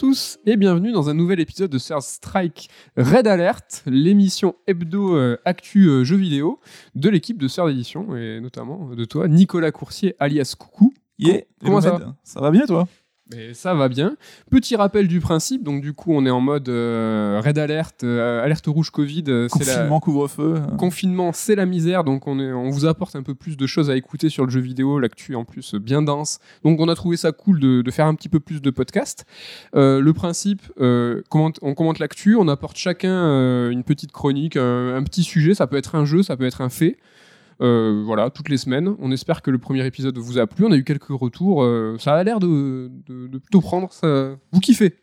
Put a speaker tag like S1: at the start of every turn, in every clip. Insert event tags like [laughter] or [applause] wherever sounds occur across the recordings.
S1: à tous et bienvenue dans un nouvel épisode de Third Strike Red Alert, l'émission hebdo euh, actu euh, jeux vidéo de l'équipe de Third Edition et notamment de toi, Nicolas Coursier alias Coucou.
S2: Yeah,
S1: Comment ça.
S2: Ça va bien toi?
S1: Mais ça va bien. Petit rappel du principe, donc du coup on est en mode euh, Red Alert, euh, alerte rouge Covid, euh, la-
S2: Confinement, couvre-feu. euh,
S1: Confinement, c'est la misère, donc on, est, on vous apporte un peu plus de choses à écouter sur le jeu vidéo, l'actu en plus bien dense. Donc on a trouvé ça cool de, de faire un petit peu plus de podcasts. Euh, le principe, commente- on commente l'actu, on apporte chacun une petite chronique, un, un petit sujet, ça peut être un jeu, ça peut être un fait. Euh, voilà, toutes les semaines. On espère que le premier épisode vous a plu. On a eu quelques retours. euh, ça a l'air de, plutôt prendre. Ça... Vous kiffez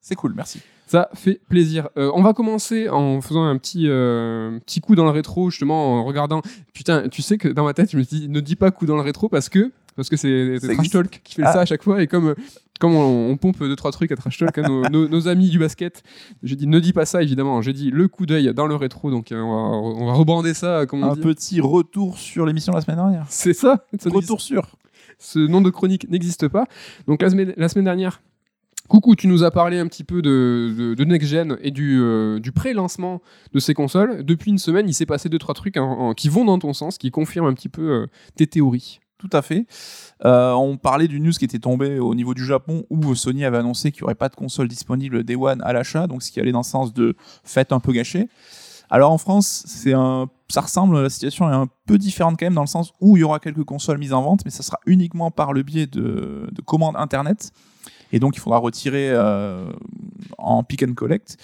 S2: C'est cool, merci.
S1: Ça fait plaisir. Euh, on va commencer en faisant un petit, euh, petit coup dans le rétro, justement, en regardant. Putain, tu sais que dans ma tête, je me dis, ne dis pas coup dans le rétro parce que parce que c'est Trash. Talk qui fait
S2: Ah.
S1: ça à chaque fois. Et comme, euh, comme on, on pompe deux, trois trucs à Trash Talk, à nos, nos- nos amis du basket, j'ai dit, ne dis pas ça, évidemment. J'ai dit le coup d'œil dans le rétro, donc euh, on, va, on va rebrander ça, comme on
S2: Un
S1: dit.
S2: petit retour sur l'émission la semaine dernière.
S1: C'est ça, ça
S2: Retour sur.
S1: ce nom de chronique n'existe pas. Donc la semaine, la semaine dernière, coucou, tu nous as parlé un petit peu de, de, Next Gen et du, euh, du pré-lancement de ces consoles. Depuis une semaine, il s'est passé deux trois trucs en- qui vont dans ton sens, qui confirment un petit peu euh, tes théories.
S2: Tout à fait. Euh, on parlait du news qui était tombé au niveau du Japon où Sony avait annoncé qu'il n'y aurait pas de console disponible Day One à l'achat, donc ce qui allait dans le sens de fête un peu gâchée. Alors en France, c'est un, ça ressemble, la situation est un peu différente quand même dans le sens où il y aura quelques consoles mises en vente, mais ça sera uniquement par le biais de commandes internet. Et donc il faudra retirer euh, en pick and collect.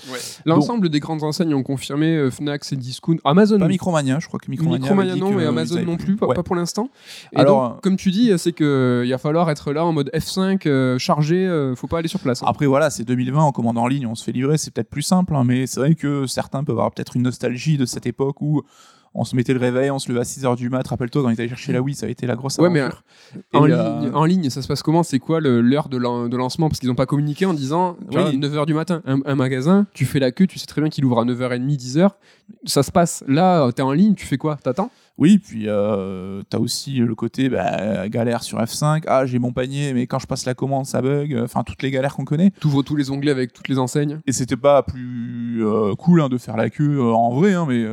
S1: L'ensemble des grandes enseignes ont confirmé euh, Fnac, c'est Discount, Amazon.
S2: Pas Micromania, je crois que Micromania.
S1: Micromania non
S2: que
S1: et Amazon non plus, pas,
S2: Ouais.
S1: pas pour l'instant. Et
S2: Alors,
S1: donc, comme tu dis, c'est que il va falloir être là en mode F5, euh, chargé, euh, faut pas aller sur place. hein.
S2: Après voilà, c'est 2020, on commande en ligne, on se fait livrer, c'est peut-être plus simple, hein, mais c'est vrai que certains peuvent avoir peut-être une nostalgie de cette époque où on se mettait le réveil, on se levait à 6h du mat, rappelle-toi quand on était allé chercher la Wii, ça a été la grosse
S1: Ouais, mais. En, ligne,
S2: euh,
S1: en ligne, ça se passe comment? C'est quoi l'heure de, lan- de lancement? Parce qu'ils n'ont pas communiqué en disant vois,
S2: Oui.
S1: 9h du matin, un, un magasin, tu fais la queue, tu sais très bien qu'il ouvre à 9h30, 10h. Ça se passe. Là, tu es en ligne, tu fais quoi? T'attends?
S2: Oui, puis euh, t'as aussi le côté bah, galère sur F5, ah j'ai mon panier, mais quand je passe la commande ça bug, enfin toutes les galères qu'on connaît.
S1: Tu ouvres tous les onglets avec toutes les enseignes.
S2: Et c'était pas plus euh, cool hein, de faire la queue euh, en vrai, hein, mais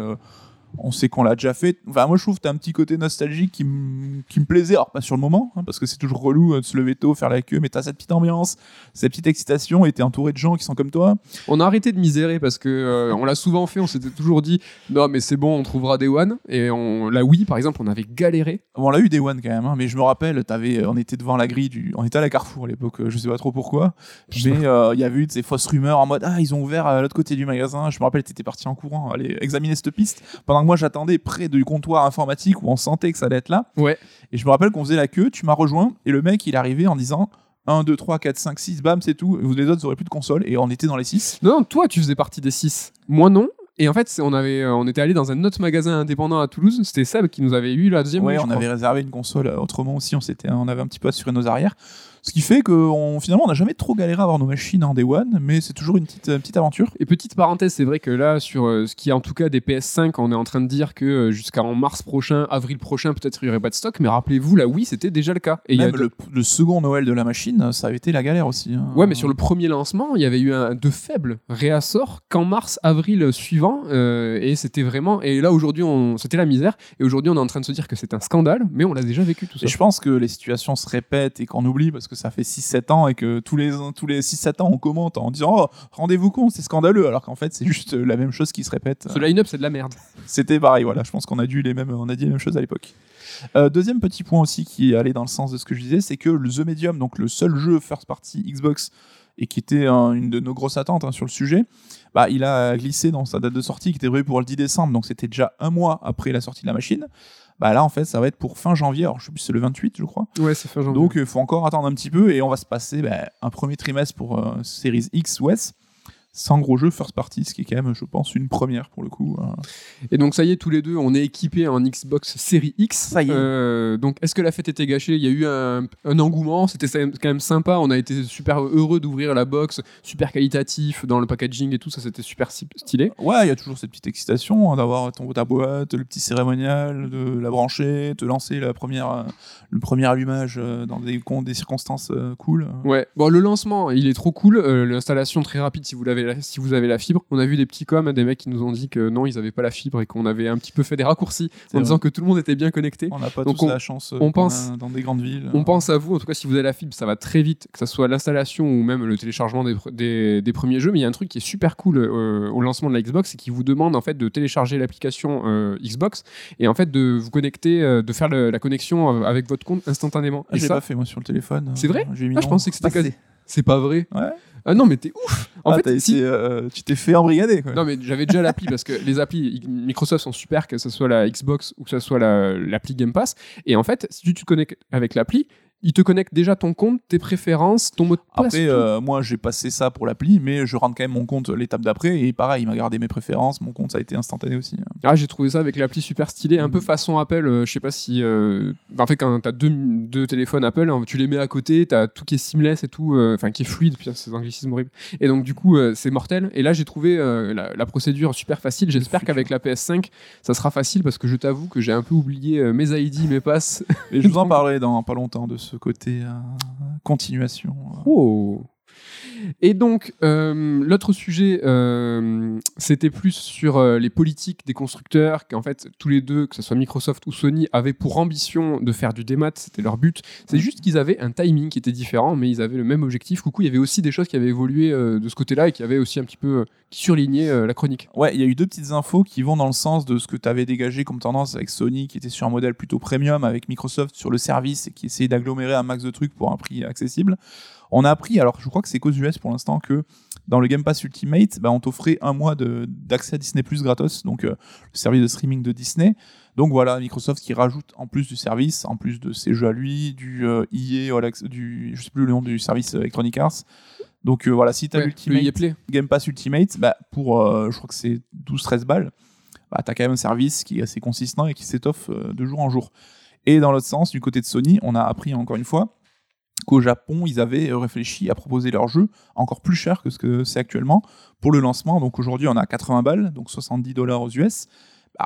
S2: on sait qu'on l'a déjà fait. Enfin, moi je trouve que t'as un petit côté nostalgique qui, me- qui me plaisait, alors pas sur le moment, hein, parce que c'est toujours relou euh, de se lever tôt, faire la queue, mais t'as cette petite ambiance, cette petite excitation, et t'es entouré de gens qui sont comme toi.
S1: On a arrêté de misérer parce que euh, on l'a souvent fait, on s'était toujours dit non, mais c'est bon, on trouvera des one. Et on, la Wii, par exemple, on avait galéré.
S2: Bon, on l'a eu des one quand même, hein, mais je me rappelle, t'avais, on était devant la grille du, on était à la Carrefour à l'époque, euh, je sais pas trop pourquoi, mais euh, il y avait eu de ces fausses rumeurs en mode ah ils ont ouvert à l'autre côté du magasin. Je me rappelle, t'étais parti en courant, aller examiner cette piste, pendant moi j'attendais près du comptoir informatique où on sentait que ça allait être là.
S1: Ouais.
S2: Et je me rappelle qu'on faisait la queue, tu m'as rejoint et le mec il arrivé en disant 1, 2, 3, 4, 5, 6, bam, c'est tout. Vous les autres, vous aurez plus de console. Et on était dans les 6.
S1: Non, non, toi, tu faisais partie des 6. Moi, non. Et en fait, on, avait, euh, on était allé dans un autre magasin indépendant à Toulouse. C'était Seb qui nous avait eu la deuxième.
S2: Ouais, on
S1: crois.
S2: avait réservé une console euh, autrement aussi. On, s'était, on avait un petit peu assuré nos arrières. Ce qui fait que on, finalement, on n'a jamais trop galéré à avoir nos machines en Day One, mais c'est toujours une petite, euh, petite aventure.
S1: Et petite parenthèse, c'est vrai que là, sur euh, ce qui est en tout cas des PS5, on est en train de dire que euh, jusqu'en mars prochain, avril prochain, peut-être il n'y aurait pas de stock. Mais rappelez-vous, la Wii, c'était déjà le cas. Et il y a
S2: Même le, le second Noël de la machine, ça avait été la galère aussi. hein.
S1: Ouais, mais sur le premier lancement, il y avait eu un de faibles réassorts qu'en mars, avril suivant, euh, et c'était vraiment. Et là aujourd'hui, on... c'était la misère. Et aujourd'hui, on est en train de se dire que c'est un scandale, mais on l'a déjà vécu tout ça.
S2: Et je pense que les situations se répètent et qu'on oublie parce que ça fait 6-7 ans et que tous les, tous les 6-7 ans on commente en disant Oh, rendez-vous compte, c'est scandaleux, alors qu'en fait c'est juste euh, la même chose qui se répète.
S1: Ce line-up, c'est de la merde.
S2: C'était pareil, voilà. Je pense qu'on a dû les mêmes, on a dit les mêmes choses à l'époque. Euh, deuxième petit point aussi qui allait dans le sens de ce que je disais, c'est que le The Medium, donc le seul jeu first party Xbox et qui était un- une de nos grosses attentes hein, sur le sujet, bah, il a glissé dans sa date de sortie qui était prévue pour le 10 décembre, donc c'était déjà un mois après la sortie de la machine. Bah là en fait ça va être pour fin janvier, alors je sais plus c'est le 28 je crois.
S1: Ouais, c'est fin janvier.
S2: Donc il faut encore attendre un petit peu et on va se passer bah, un premier trimestre pour euh, Series X ou S. sans gros jeu first party, ce qui est quand même, je pense, une première pour le coup. hein.
S1: Et donc ça y est, tous les deux, on est équipés en Xbox Series X.
S2: Ça y est.
S1: Euh, donc est-ce que la fête était gâchée? Il y a eu un, un engouement, c'était quand même sympa. On a été super heureux d'ouvrir la box, super qualitatif dans le packaging et tout, ça c'était super stylé.
S2: Ouais, il y a toujours cette petite excitation hein, d'avoir ton ta boîte, le petit cérémonial, de la brancher, te lancer la première, euh, le premier allumage euh, dans des, con- des circonstances cool.
S1: Ouais, bon, le lancement, il est trop cool. Euh, L'installation très rapide si vous, l'avez la- si vous avez la fibre. On a vu des petits coms, des mecs qui nous ont dit que non, ils avaient pas la fibre et qu'on avait un petit peu fait des raccourcis en disant que tout le monde était bien connecté.
S2: On n'a pas
S1: Donc
S2: tous
S1: on-
S2: la chance euh,
S1: on pense-
S2: a dans des grandes villes.
S1: On pense à vous, en tout cas si vous avez la fibre, ça va très vite, que ce soit l'installation ou même le téléchargement des, pr- des, des premiers jeux. Mais il y a un truc qui est super cool euh, au lancement de la Xbox, c'est qu'il vous demande en fait de télécharger l'application euh, Xbox et en fait de vous connecter, euh, de faire le- la connexion avec votre compte instantanément.
S2: Ah,
S1: et ça,
S2: pas fait moi sur le téléphone.
S1: C'est vrai Ah, je pensais que c'était c'est pas vrai.
S2: Ouais.
S1: Ah non, mais t'es ouf. En
S2: Ah,
S1: fait,
S2: t'as
S1: si-
S2: été, euh, tu t'es fait embrigader. Quoi.
S1: Non, mais j'avais déjà l'appli parce que les applis Microsoft sont super, que ce soit la Xbox ou que ce soit la- l'appli Game Pass. Et en fait, si tu te connectes avec l'appli, il te connecte déjà ton compte, tes préférences, ton mot de passe.
S2: Après, euh, moi, j'ai passé ça pour l'appli, mais je rentre quand même mon compte l'étape d'après. Et pareil, il m'a gardé mes préférences. Mon compte, ça a été instantané aussi.
S1: Ah, j'ai trouvé ça avec l'appli super stylé, un peu
S2: Mm.
S1: façon Apple. euh, je sais pas si. euh, En fait, quand t'as deux, deux téléphones Apple, hein, tu les mets à côté, t'as tout qui est seamless et tout, euh, enfin qui est fluide, putain, c'est un anglicisme horrible. Et donc, du coup, c'est mortel. Et là, j'ai trouvé la, la procédure super facile. J'espère qu'avec la PS5, ça sera facile parce que je t'avoue que j'ai un peu oublié mes ID, mes passes.
S2: Et je vous en [laughs] parlerai dans pas longtemps de ce côté euh, continuation.
S1: Oh. Et donc, euh, l'autre sujet, euh, c'était plus sur euh, les politiques des constructeurs, qu'en fait, tous les deux, que ce soit Microsoft ou Sony, avaient pour ambition de faire du démat, c'était leur but. C'est juste qu'ils avaient un timing qui était différent, mais ils avaient le même objectif. Coucou, il y avait aussi des choses qui avaient évolué euh, de ce côté-là et qui avaient aussi un petit peu, surlignaient euh, la chronique.
S2: Ouais, il y a eu deux petites infos qui vont dans le sens de ce que tu avais dégagé comme tendance avec Sony, qui était sur un modèle plutôt premium, avec Microsoft sur le service et qui essayait d'agglomérer un max de trucs pour un prix accessible. On a appris, alors je crois que c'est qu'aux US pour l'instant, que dans le Game Pass Ultimate, bah, on t'offrait un mois d'accès à Disney Plus gratos, donc euh, le service de streaming de Disney. Donc voilà, Microsoft qui rajoute en plus du service, en plus de ses jeux à lui, du euh, EA, All Access- du, je sais plus le nom du service euh, Electronic Arts. Donc euh, voilà, si tu as
S1: Ouais, Play.
S2: Game Pass Ultimate, bah, pour euh, je crois que c'est 12-13 balles, bah, tu as quand même un service qui est assez consistant et qui s'étoffe euh, de jour en jour. Et dans l'autre sens, du côté de Sony, on a appris encore une fois qu'au Japon, ils avaient euh, réfléchi à proposer leur jeu encore plus cher que ce que c'est actuellement pour le lancement. Donc aujourd'hui, on a 80 balles, donc 70 dollars aux US.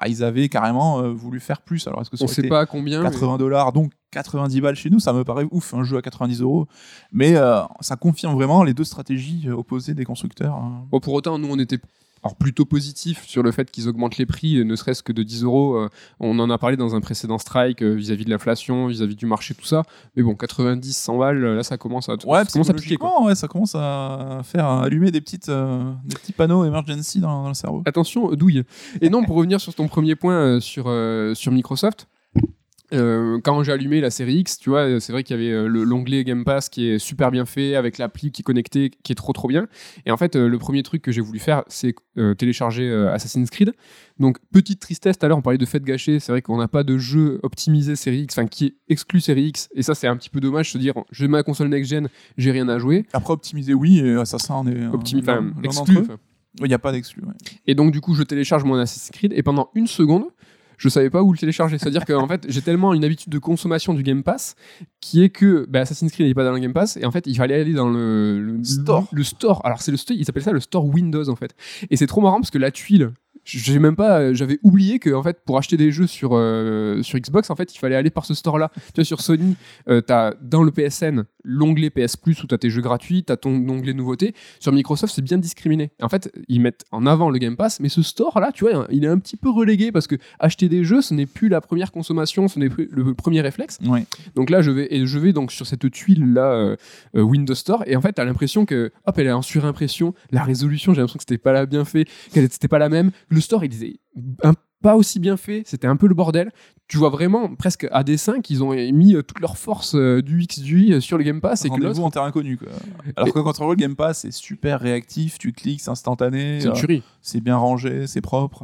S2: Bah, ils avaient carrément euh, voulu faire plus. Alors est-ce que ça
S1: On sait
S2: été
S1: pas combien. mais-
S2: 80 dollars, donc 90 balles chez nous, ça me paraît ouf, un jeu à 90 euros. Mais euh, ça confirme vraiment les deux stratégies euh, opposées des constructeurs. hein.
S1: Bon, pour autant, nous, on était alors, plutôt positif sur le fait qu'ils augmentent les prix, euh, ne serait-ce que de 10 euros. euh, On en a parlé dans un précédent strike euh, vis-à-vis de l'inflation, vis-à-vis du marché, tout ça. Mais bon, 90, 100 balles, là, ça commence à,
S2: Ouais,
S1: ça commence à piquer. Quoi.
S2: ouais, ça commence à faire allumer des, petites, euh, des petits panneaux emergency dans, dans le cerveau.
S1: Attention, euh, douille. Et non, pour revenir sur ton premier point euh, sur, euh, sur Microsoft. Euh, quand j'ai allumé la série X, tu vois, euh, c'est vrai qu'il y avait euh, le- l'onglet Game Pass qui est super bien fait, avec l'appli qui est connectée, qui est trop trop bien. Et en fait, euh, le premier truc que j'ai voulu faire, c'est euh, télécharger Assassin's Creed. Donc, petite tristesse, tout à l'heure on parlait de fête gâchée, c'est vrai qu'on n'a pas de jeu optimisé série X, enfin qui est exclu série X, et ça c'est un petit peu dommage, se dire, j'ai ma console next-gen, j'ai rien à jouer.
S2: Après, optimiser, oui, et Assassin, on est.
S1: Optimi-
S2: l'un-
S1: enfin,
S2: l'un
S1: exclu.
S2: Il n'y a pas d'exclu. ouais.
S1: Et donc, du coup, je télécharge mon Assassin's Creed et pendant une seconde, je savais pas où le télécharger. C'est-à-dire qu'en fait, j'ai tellement une habitude de consommation du Game Pass qui est que bah, Assassin's Creed n'est pas dans le Game Pass et en fait, il fallait aller dans le, le
S2: Store.
S1: Le, store. Alors, c'est le store, ils appellent ça le store Windows en fait. Et c'est trop marrant parce que la tuile. J'ai même pas, j'avais oublié que en fait pour acheter des jeux sur euh, sur Xbox en fait il fallait aller par ce store là. Tu vois sur Sony, euh, t'as dans le PSN l'onglet PS Plus où t'as tes jeux gratuits, t'as ton onglet nouveauté. Sur Microsoft c'est bien discriminé. En fait ils mettent en avant le Game Pass, mais ce store là tu vois il est un petit peu relégué parce que acheter des jeux ce n'est plus la première consommation, ce n'est plus le premier réflexe.
S2: Ouais.
S1: Donc là, je vais, et je vais donc sur cette tuile là, euh, euh, Windows Store, et en fait, t'as l'impression que, hop, elle est en surimpression. La résolution, j'ai l'impression que c'était pas là bien fait, qu'elle c'était pas la même. Le store, il disait un- pas aussi bien fait, c'était un peu le bordel. Tu vois vraiment presque à dessein qu'ils ont mis euh, toute leur force euh, du X, du Y euh, sur le Game Pass, et que
S2: Rendez-vous
S1: l'autre,
S2: en terrain inconnu. Quoi. Alors que quand on le Game Pass, c'est super réactif, tu cliques, c'est instantané,
S1: c'est
S2: bien rangé, c'est propre.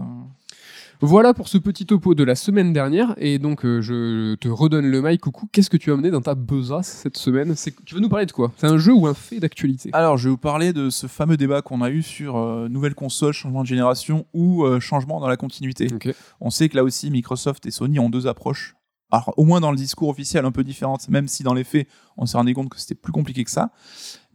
S1: Voilà pour ce petit topo de la semaine dernière. Et donc, euh, je te redonne le mic. Coucou, qu'est-ce que tu as amené dans ta besace cette semaine C'est- Tu veux nous parler de quoi? C'est un jeu ou un fait d'actualité?
S2: Alors, je vais vous parler de ce fameux débat qu'on a eu sur euh, nouvelle console, changement de génération ou euh, changement dans la continuité.
S1: Ok.
S2: On sait que là aussi, Microsoft et Sony ont deux approches. Alors, au moins dans le discours officiel, un peu différentes, même si dans les faits, on s'est rendu compte que c'était plus compliqué que ça.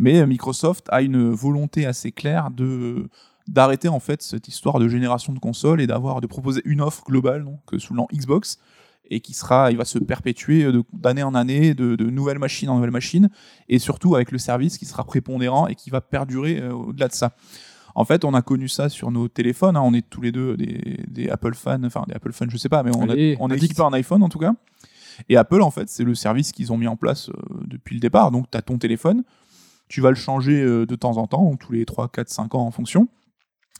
S2: Mais euh, Microsoft a une volonté assez claire de d'arrêter en fait cette histoire de génération de consoles et d'avoir de proposer une offre globale donc sous nom Xbox et qui sera il va se perpétuer de- d'année en année de, de nouvelles machines en nouvelles machines et surtout avec le service qui sera prépondérant et qui va perdurer euh, au-delà de ça. En fait, on a connu ça sur nos téléphones. hein. On est tous les deux des, des Apple fans, enfin des Apple fans, je sais pas, mais on, a-
S1: Allez,
S2: on est équipé en iPhone en tout cas. Et Apple, en fait, c'est le service qu'ils ont mis en place euh, depuis le départ. Donc, tu as ton téléphone, tu vas le changer euh, de temps en temps, tous les 3, 4, 5 ans en fonction.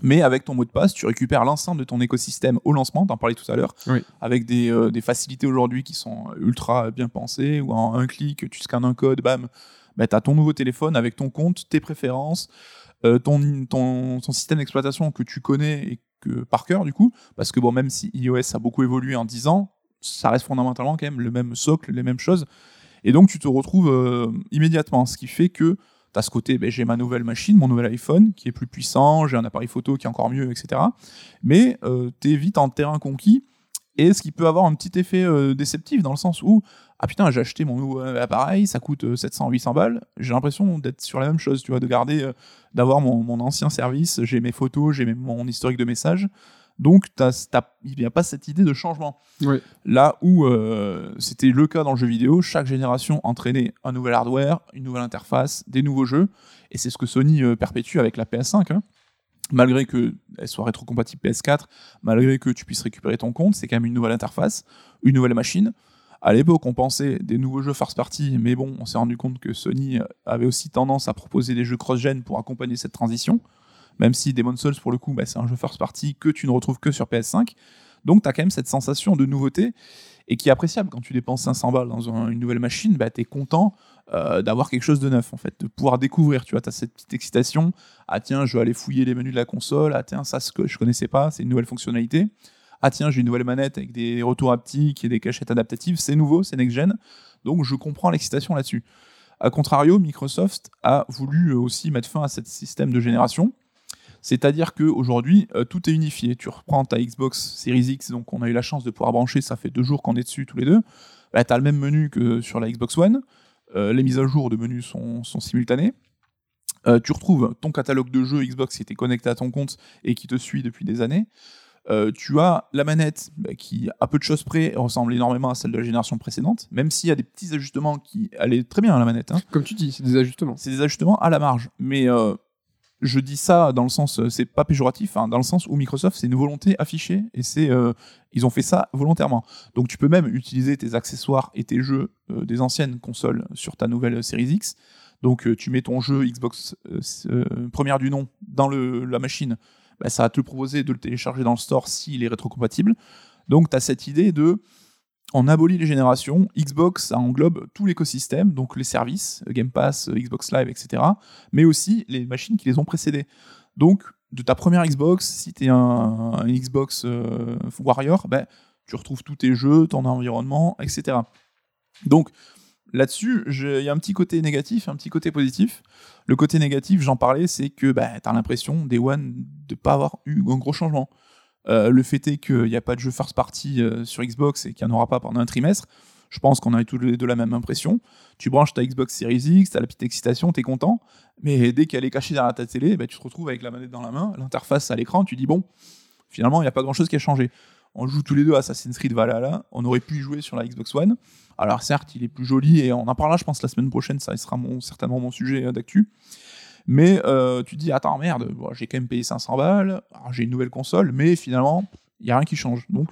S2: Mais avec ton mot de passe, tu récupères l'ensemble de ton écosystème au lancement, t'en parlais tout à l'heure,
S1: Oui.
S2: avec des, euh, des facilités aujourd'hui qui sont ultra bien pensées, où en un clic, tu scannes un code, bam, bah, tu as ton nouveau téléphone avec ton compte, tes préférences, euh, ton, ton, ton système d'exploitation que tu connais et que, par cœur du coup, parce que bon, même si iOS a beaucoup évolué en 10 ans, ça reste fondamentalement quand même le même socle, les mêmes choses. Et donc tu te retrouves euh, immédiatement, ce qui fait que tu as ce côté, ben, j'ai ma nouvelle machine, mon nouvel iPhone qui est plus puissant, j'ai un appareil photo qui est encore mieux, etc. Mais tu es vite en terrain conquis, et ce qui peut avoir un petit effet euh, déceptif dans le sens où, ah putain, j'ai acheté mon nouveau euh, appareil, ça coûte 700-800 balles, j'ai l'impression d'être sur la même chose, tu vois, de garder, euh, d'avoir mon, ancien service, j'ai mes photos, j'ai mon historique de messages. Donc, t'as- t'as- il n'y a pas cette idée de changement.
S1: Oui.
S2: Là où euh, c'était le cas dans le jeu vidéo, chaque génération entraînait un nouvel hardware, une nouvelle interface, des nouveaux jeux, et c'est ce que Sony euh, perpétue avec la PS5. hein. Malgré qu'elle soit rétrocompatible PS4, malgré que tu puisses récupérer ton compte, c'est quand même une nouvelle interface, une nouvelle machine. À l'époque, on pensait des nouveaux jeux first party, mais bon, on s'est rendu compte que Sony avait aussi tendance à proposer des jeux cross-gen pour accompagner cette transition. Même si Demon's Souls, pour le coup, bah, c'est un jeu first party que tu ne retrouves que sur PS5. Donc, tu as quand même cette sensation de nouveauté et qui est appréciable. Quand tu dépenses 500 balles dans un- une nouvelle machine, bah, tu es content euh, d'avoir quelque chose de neuf, en fait, de pouvoir découvrir. Tu as cette petite excitation. Ah, tiens, je vais aller fouiller les menus de la console. Ah, tiens, ça, ce que je connaissais pas, c'est une nouvelle fonctionnalité. Ah, tiens, j'ai une nouvelle manette avec des retours haptiques et des cachettes adaptatives. C'est nouveau, c'est next-gen. Donc, je comprends l'excitation là-dessus. A contrario, Microsoft a voulu aussi mettre fin à ce système de génération. C'est-à-dire qu'aujourd'hui, euh, tout est unifié. Tu reprends ta Xbox Series X, donc on a eu la chance de pouvoir brancher, ça fait deux jours qu'on est dessus tous les deux. Bah, tu as le même menu que sur la Xbox One. Euh, les mises à jour de menus sont, sont simultanées. Euh, tu retrouves ton catalogue de jeux Xbox qui était connecté à ton compte et qui te suit depuis des années. Euh, tu as la manette bah, qui, à peu de choses près, ressemble énormément à celle de la génération précédente, même s'il y a des petits ajustements qui allaient très bien à la manette. hein.
S1: Comme tu dis, c'est des ajustements.
S2: C'est des ajustements à la marge. Mais euh, je dis ça dans le sens, euh, c'est pas péjoratif, hein, dans le sens où Microsoft, c'est une volonté affichée et c'est, euh, ils ont fait ça volontairement. Donc tu peux même utiliser tes accessoires et tes jeux euh, des anciennes consoles sur ta nouvelle Series X. Donc tu mets ton jeu Xbox première du nom dans le, la machine, bah, ça va te proposer de le télécharger dans le store s'il est rétrocompatible. Donc tu as cette idée de on abolit les générations, Xbox englobe tout l'écosystème, donc les services, Game Pass, Xbox Live, etc., mais aussi les machines qui les ont précédées. Donc, de ta première Xbox, si tu es un, Xbox euh, Warrior, ben, tu retrouves tous tes jeux, ton environnement, etc. Donc, là-dessus, il y a un petit côté négatif, un petit côté positif. Le côté négatif, j'en parlais, c'est que ben, tu as l'impression, Day One, de pas avoir eu un gros changement. Euh, le fait est qu'il n'y a pas de jeu first party euh, sur Xbox et qu'il n'y en aura pas pendant un trimestre. Je pense qu'on a tous les deux la même impression. Tu branches ta Xbox Series X, tu as la petite excitation, tu es content. Mais dès qu'elle est cachée derrière ta télé, bah, tu te retrouves avec la manette dans la main, l'interface à l'écran, tu dis bon, finalement, il n'y a pas grand chose qui a changé. On joue tous les deux à Assassin's Creed Valhalla, on aurait pu jouer sur la Xbox One. Alors certes, il est plus joli et on en parlera, je pense, la semaine prochaine, ça sera mon, certainement mon sujet euh, d'actu. Mais euh, tu te dis, attends, merde, j'ai quand même payé 500 balles, j'ai une nouvelle console, mais finalement, il n'y a rien qui change. Donc,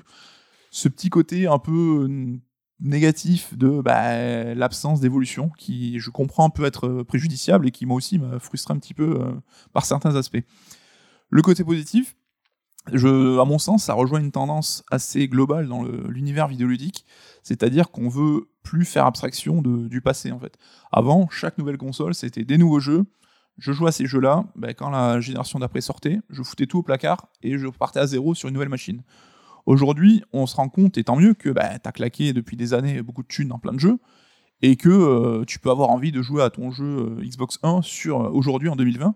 S2: ce petit côté un peu euh, négatif de bah, l'absence d'évolution, qui, je comprends, peut être euh, préjudiciable et qui, moi aussi, m'a frustré un petit peu par certains aspects. Le côté positif, à mon sens, ça rejoint une tendance assez globale dans l'univers vidéoludique, c'est-à-dire qu'on veut plus faire abstraction du passé, en fait. Avant, chaque nouvelle console, c'était des nouveaux jeux, je jouais à ces jeux-là, ben, quand la génération d'après sortait, je foutais tout au placard et je repartais à zéro sur une nouvelle machine. Aujourd'hui, on se rend compte, et tant mieux, que bah, tu as claqué depuis des années beaucoup de thunes dans plein de jeux, et que euh, tu peux avoir envie de jouer à ton jeu euh, Xbox 1 sur euh, aujourd'hui en 2020,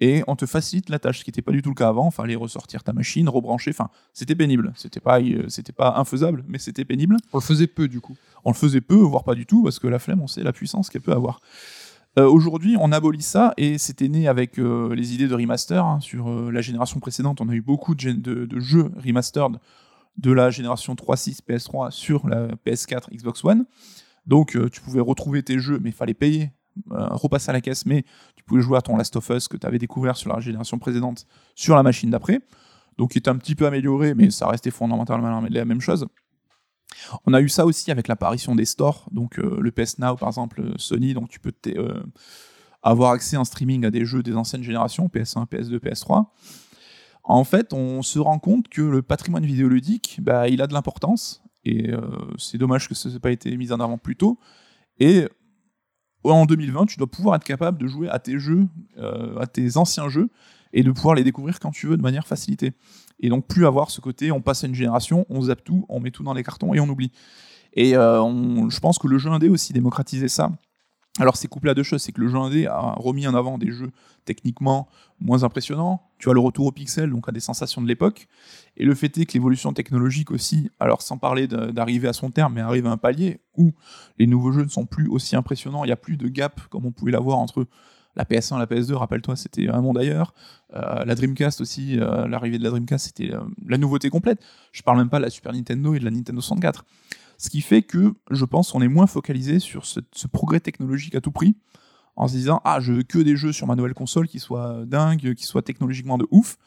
S2: et on te facilite la tâche, ce qui n'était pas du tout le cas avant. Fallait ressortir ta machine, rebrancher. Enfin, c'était pénible. C'était pas, c'était pas infaisable, mais c'était pénible.
S1: On le faisait peu du coup.
S2: On le faisait peu, voire pas du tout, parce que la flemme, on sait la puissance qu'elle peut avoir. Aujourd'hui, on abolit ça et c'était né avec les idées de remaster. Hein. Sur la génération précédente, on a eu beaucoup de, jeux remastered de la génération 3.6 PS3 sur la PS4 Xbox One. Donc euh, tu pouvais retrouver tes jeux, mais il fallait payer, euh, repasser à la caisse, mais tu pouvais jouer à ton Last of Us que tu avais découvert sur la génération précédente sur la machine d'après. Donc il était un petit peu amélioré, mais ça restait fondamentalement la même chose. On a eu ça aussi avec l'apparition des stores, donc euh, le PS Now par exemple, Sony, donc tu peux avoir accès en streaming à des jeux des anciennes générations, PS1, PS2, PS3 en fait, on se rend compte que le patrimoine vidéoludique, bah, il a de l'importance, et euh, c'est dommage que ça n'ait pas été mis en avant plus tôt. Et en 2020, tu dois pouvoir être capable de jouer à tes jeux, euh, à tes anciens jeux, et de pouvoir les découvrir quand tu veux de manière facilitée. Et donc plus avoir ce côté, on passe à une génération, on zappe tout, on met tout dans les cartons et on oublie. Et euh, je pense que le jeu indé aussi démocratisé ça. Alors c'est couplé à deux choses, c'est que le jeu indé a remis en avant des jeux techniquement moins impressionnants, tu as le retour au pixel, donc à des sensations de l'époque, et le fait est que l'évolution technologique aussi, alors sans parler d'arriver à son terme, mais arrive à un palier où les nouveaux jeux ne sont plus aussi impressionnants, il n'y a plus de gap comme on pouvait l'avoir entre la PS1 et la PS2, rappelle-toi, c'était un monde ailleurs. Euh, la Dreamcast aussi, euh, l'arrivée de la Dreamcast, c'était euh, la nouveauté complète. Je parle même pas de la Super Nintendo et de la Nintendo 64. Ce qui fait que je pense qu'on est moins focalisé sur ce, progrès technologique à tout prix, en se disant ah je veux que des jeux sur ma nouvelle console qui soient dingues, qui soient technologiquement de ouf.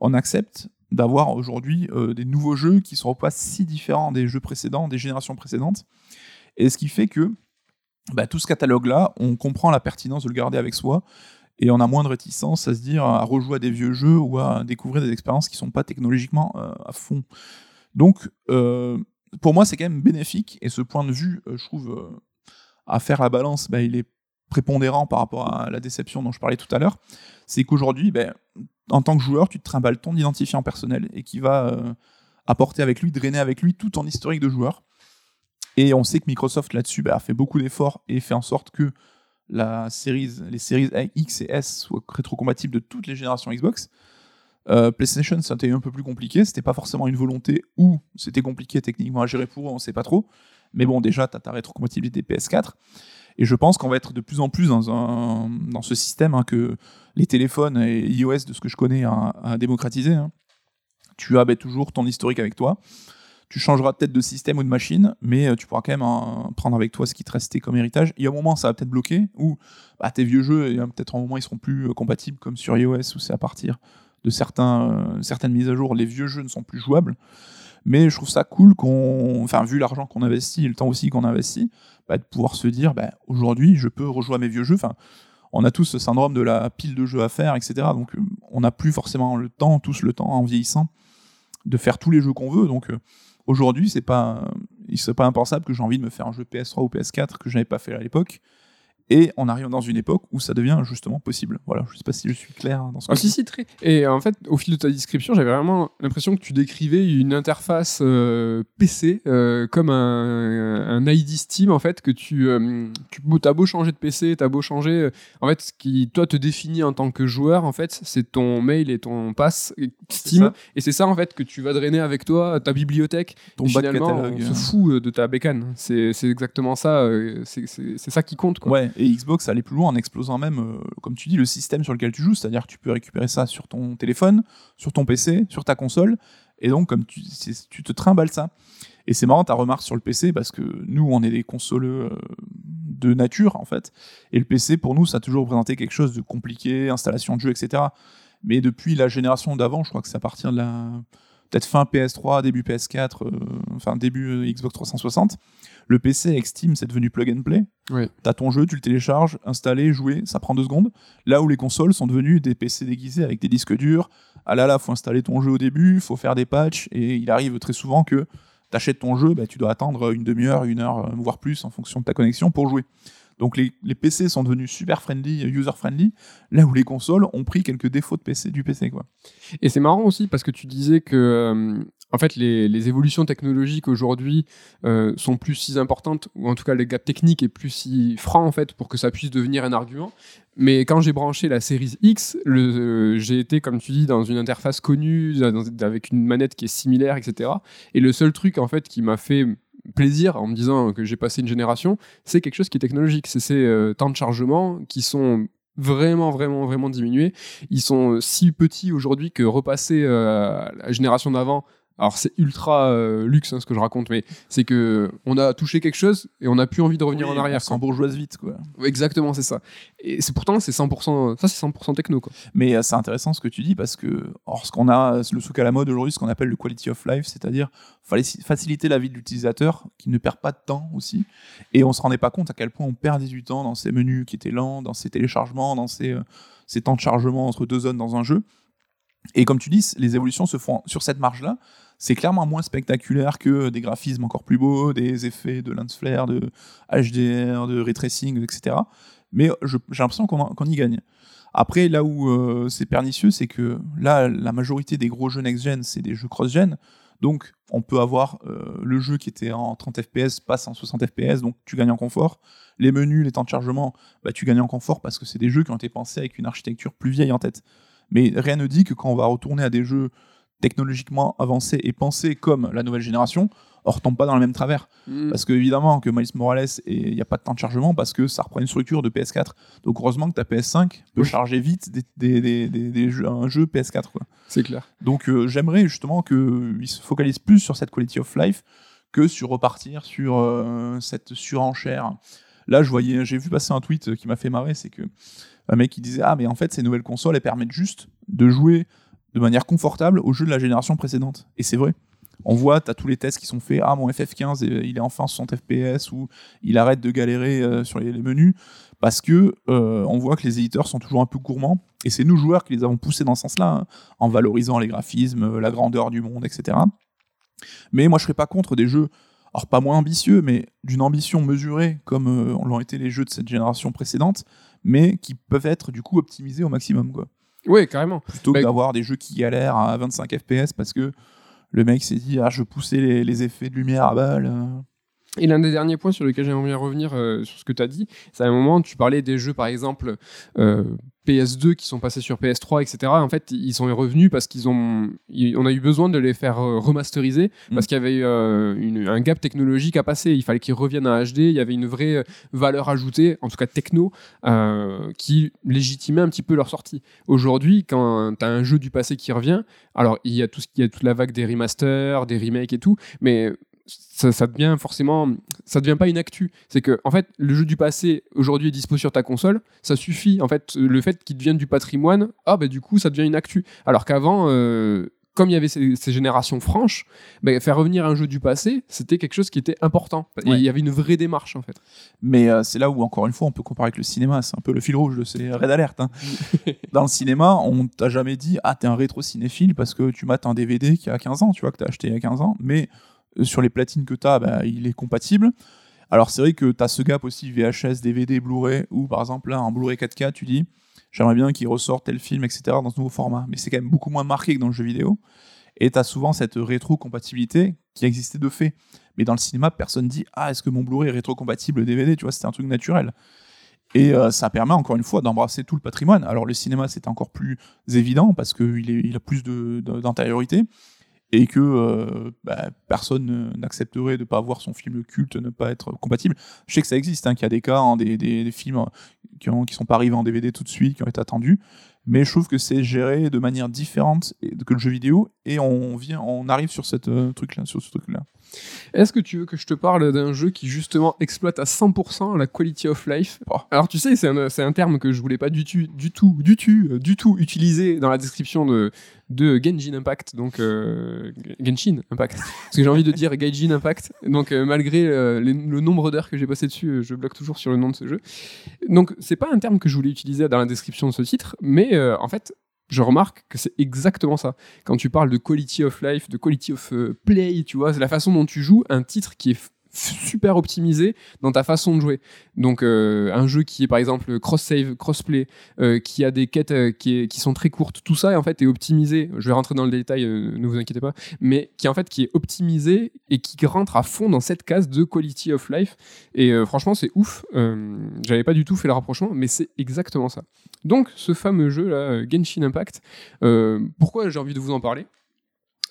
S2: On accepte d'avoir aujourd'hui des nouveaux jeux qui ne sont pas si différents des jeux précédents, des générations précédentes. Et ce qui fait que bah, tout ce catalogue-là, on comprend la pertinence de le garder avec soi et on a moins de réticence à se dire à rejouer à des vieux jeux ou à découvrir des expériences qui ne sont pas technologiquement euh, à fond. Donc, euh, pour moi, c'est quand même bénéfique. Et ce point de vue, euh, je trouve, à faire la balance, bah, il est prépondérant par rapport à la déception dont je parlais tout à l'heure. C'est qu'aujourd'hui, ben, en tant que joueur, tu te trimbales ton identifiant personnel et qui va apporter avec lui, drainer avec lui tout ton historique de joueur. Et on sait que Microsoft là-dessus bah, a fait beaucoup d'efforts et fait en sorte que les séries X et S soient rétrocompatibles de toutes les générations Xbox. Euh, PlayStation, c'était un peu plus compliqué. C'était pas forcément une volonté ou c'était compliqué techniquement à gérer pour eux, on sait pas trop. Mais bon, déjà, tu as ta rétrocompatibilité PS4. Et je pense qu'on va être de plus en plus dans, ce système hein, que les téléphones et iOS, de ce que je connais, a, démocratisé. Hein. Tu as bah, toujours ton historique avec toi. Tu changeras peut-être de système ou de machine, mais euh, tu pourras quand même hein, prendre avec toi ce qui te restait comme héritage. Il y a un moment, ça va peut-être bloquer, ou bah, tes vieux jeux, peut-être un moment, ils seront plus euh, compatibles comme sur iOS, où c'est à partir de euh, certaines mises à jour, les vieux jeux ne sont plus jouables. Mais je trouve ça cool qu'on, enfin, vu l'argent qu'on investit et le temps aussi qu'on investit, bah, de pouvoir se dire, bah, aujourd'hui, je peux rejouer à mes vieux jeux. Enfin, on a tous ce syndrome de la pile de jeux à faire, etc. Donc, on n'a plus forcément le temps, tous le temps, en vieillissant, de faire tous les jeux qu'on veut. Donc, aujourd'hui, c'est pas, il serait pas impensable que j'ai envie de me faire un jeu PS3 ou PS4 que je n'avais pas fait à l'époque et on arrive dans une époque où ça devient justement possible. Voilà, je sais pas si je suis clair dans ce
S1: ah, si, si, très. Et en fait, au fil de ta description, j'avais vraiment l'impression que tu décrivais une interface euh, PC euh, comme un, un, ID Steam, en fait, que tu, euh, tu as beau changer de PC, tu as beau changer. en fait, ce qui, toi, te définit en tant que joueur, en fait, c'est ton mail et ton pass Steam. Et c'est ça, en fait, que tu vas drainer avec toi, ta bibliothèque. Ton bac catalogue. On se fout de ta bécane. C'est exactement ça. C'est ça qui compte, quoi.
S2: Ouais. Et Xbox allait plus loin en explosant même, euh, comme tu dis, le système sur lequel tu joues, c'est-à-dire que tu peux récupérer ça sur ton téléphone, sur ton PC, sur ta console, et donc comme tu, tu te trimbales ça. Et c'est marrant ta remarque sur le PC parce que nous, on est des consoleux euh, de nature en fait, et le PC pour nous, ça a toujours représenté quelque chose de compliqué, installation de jeu, etc. Mais depuis la génération d'avant, je crois que c'est à partir de la peut-être fin PS3, début PS4, euh, enfin début Xbox 360 le PC avec Steam, c'est devenu plug and play.
S1: Oui.
S2: T'as ton jeu, tu le télécharges, installer, jouer, ça prend deux secondes. Là où les consoles sont devenues des PC déguisés avec des disques durs. Ah là là, faut installer ton jeu au début, faut faire des patchs, et il arrive très souvent que t'achètes ton jeu, bah, tu dois attendre une demi-heure, une heure, voire plus en fonction de ta connexion pour jouer. Donc les, les PC sont devenus super friendly, user friendly, là où les consoles ont pris quelques défauts de PC, du PC quoi.
S1: Et c'est marrant aussi parce que tu disais que euh, en fait les, les évolutions technologiques aujourd'hui euh, sont plus si importantes ou en tout cas le gap technique est plus si franc en fait pour que ça puisse devenir un argument. Mais quand j'ai branché la série X, euh, j'ai été, comme tu dis, dans une interface connue, avec une manette qui est similaire, etc. Et le seul truc, en fait, qui m'a fait plaisir en me disant que j'ai passé une génération, c'est quelque chose qui est technologique. C'est ces euh, temps de chargement qui sont vraiment, vraiment, vraiment diminués. Ils sont si petits aujourd'hui que repasser euh, la génération d'avant, alors c'est ultra euh, luxe hein, ce que je raconte, mais c'est que on a touché quelque chose et on n'a plus envie de revenir en arrière.
S2: Sans bourgeoise vite quoi.
S1: Exactement, c'est ça. Et c'est pourtant c'est 100%, ça c'est 100% techno quoi.
S2: Mais euh, c'est intéressant ce que tu dis parce que or, ce qu'on a, le souk à la mode aujourd'hui, ce qu'on appelle le quality of life, c'est-à-dire faci- faciliter la vie de l'utilisateur qui ne perd pas de temps aussi. Et on se rendait pas compte à quel point on perdait du temps dans ces menus qui étaient lents, dans ces téléchargements, dans ces, euh, ces temps de chargement entre deux zones dans un jeu. Et comme tu dis, les évolutions se font sur cette marge-là. C'est clairement moins spectaculaire que des graphismes encore plus beaux, des effets de lens flare, de HDR, de ray tracing, etc. Mais j'ai l'impression qu'on y gagne. Après, là où euh, c'est pernicieux, c'est que là, la majorité des gros jeux next-gen, c'est des jeux cross-gen. Donc, on peut avoir euh, le jeu qui était en 30 FPS passe en 60 FPS, donc tu gagnes en confort. Les menus, les temps de chargement, bah, tu gagnes en confort parce que c'est des jeux qui ont été pensés avec une architecture plus vieille en tête. Mais rien ne dit que quand on va retourner à des jeux technologiquement avancés et pensés comme la nouvelle génération, on retombe pas dans le même travers. Parce que évidemment que Miles Morales, il n'y a pas de temps de chargement parce que ça reprend une structure de PS4. Donc heureusement que ta PS5 peut
S1: Oui.
S2: charger vite des, des- des- des- jeux, un jeu PS4. Quoi.
S1: C'est clair.
S2: Donc euh, j'aimerais justement qu'ils se focalisent plus sur cette quality of life que sur repartir sur euh, cette surenchère. Là, je voyais, j'ai vu passer un tweet qui m'a fait marrer, c'est que un mec qui disait ah mais en fait ces nouvelles consoles elles permettent juste de jouer de manière confortable aux jeux de la génération précédente. Et c'est vrai. On voit, tu as tous les tests qui sont faits. Ah, mon FF15, euh, il est enfin 60 FPS ou il arrête de galérer euh, sur les, menus. Parce que euh, on voit que les éditeurs sont toujours un peu gourmands. Et c'est nous, joueurs, qui les avons poussés dans ce sens-là, hein, en valorisant les graphismes, la grandeur du monde, etc. Mais moi, je serais pas contre des jeux, alors pas moins ambitieux, mais d'une ambition mesurée, comme l'ont été les jeux de cette génération précédente, mais qui peuvent être du coup optimisés au maximum. Quoi
S1: Oui, carrément.
S2: plutôt
S1: Bah,
S2: que d'avoir des jeux qui galèrent à 25 FPS parce que le mec s'est dit ah je pousser les, les effets de lumière à balle euh.
S1: Et l'un des derniers points sur lequel j'aimerais bien revenir euh, sur ce que tu as dit, c'est à un moment, tu parlais des jeux, par exemple, euh, PS2 qui sont passés sur PS3, etc. En fait, ils sont revenus parce qu'ils ont, ils- on a eu besoin de les faire euh, remasteriser parce
S2: Mm.
S1: qu'il y avait euh, une- un gap technologique à passer. Il fallait qu'ils reviennent à HD. Il y avait une vraie valeur ajoutée, en tout cas techno, euh, qui légitimait un petit peu leur sortie. Aujourd'hui, quand tu as un jeu du passé qui revient, alors il y a tout ce qui est toute la vague des remasters, des remakes et tout, mais ça, ça devient forcément ça devient pas une actu. C'est que en fait le jeu du passé aujourd'hui est dispo sur ta console. Ça suffit en fait le fait qu'il devienne du patrimoine ah bah du coup ça devient une actu. Alors qu'avant euh, comme il y avait ces, ces générations franches bah, faire revenir un jeu du passé c'était quelque chose qui était important. Et
S2: Ouais.
S1: il y avait une vraie démarche en fait.
S2: Mais euh, c'est là où encore une fois on peut comparer avec le cinéma. C'est un peu le fil rouge de ces Red Alert hein. [laughs] dans le cinéma on t'a jamais dit ah t'es un rétro cinéphile parce que tu mates un DVD qui a 15 ans tu vois que t'as acheté il y a 15 ans. Mais sur les platines que t'as bah, il est compatible. Alors c'est vrai que t'as ce gap aussi VHS DVD Blu-ray où par exemple là en Blu-ray 4K tu dis j'aimerais bien qu'il ressorte tel film etc dans ce nouveau format. Mais c'est quand même beaucoup moins marqué que dans le jeu vidéo. Et t'as souvent cette rétro-compatibilité qui existait de fait. Mais dans le cinéma, personne dit Ah, est-ce que mon Blu-ray est rétrocompatible DVD Tu vois, c'était un truc naturel. Et euh, ça permet encore une fois d'embrasser tout le patrimoine. Alors, le cinéma, c'est encore plus évident parce qu'il a plus de- de- et que euh, bah, personne ne- n'accepterait de ne pas voir son film culte ne pas être compatible. Je sais que ça existe, hein, qu'il y a des cas, hein, des, des- films qui ne sont pas arrivés en DVD tout de suite, qui ont été attendus. Mais je trouve que c'est géré de manière différente que le jeu vidéo et on, vient, on arrive sur, cette, euh, truc -là, sur ce truc-là.
S1: Est-ce que tu veux que je te parle d'un jeu qui justement exploite à 100% la quality of life?
S2: Oh.
S1: Alors tu sais, c'est un, un terme que je voulais pas du tout, du tout, du tout, euh, du tout utiliser dans la description de, de Genshin Impact, donc euh, Genshin Impact, parce que j'ai envie de dire Gaijin Impact. Donc euh, malgré euh, les- le nombre d'heures que j'ai passé dessus, je bloque toujours sur le nom de ce jeu. Donc c'est pas un terme que je voulais utiliser dans la description de ce titre, mais en fait. Je remarque que c'est exactement ça. Quand tu parles de quality of life, de quality of euh, play, tu vois, c'est la façon dont tu joues un titre qui est super optimisé dans ta façon de jouer. Donc euh, un jeu qui est par exemple cross-save, cross-play, euh, qui a des quêtes euh, qui, sont très courtes, tout ça en fait est optimisé. Je vais rentrer dans le détail, ne vous inquiétez pas, mais qui en fait qui est optimisé et qui rentre à fond dans cette case de quality of life. Et franchement c'est ouf. J'avais pas du tout fait le rapprochement, mais c'est exactement ça. Donc ce fameux jeu là, Genshin Impact. pourquoi j'ai envie de vous en parler?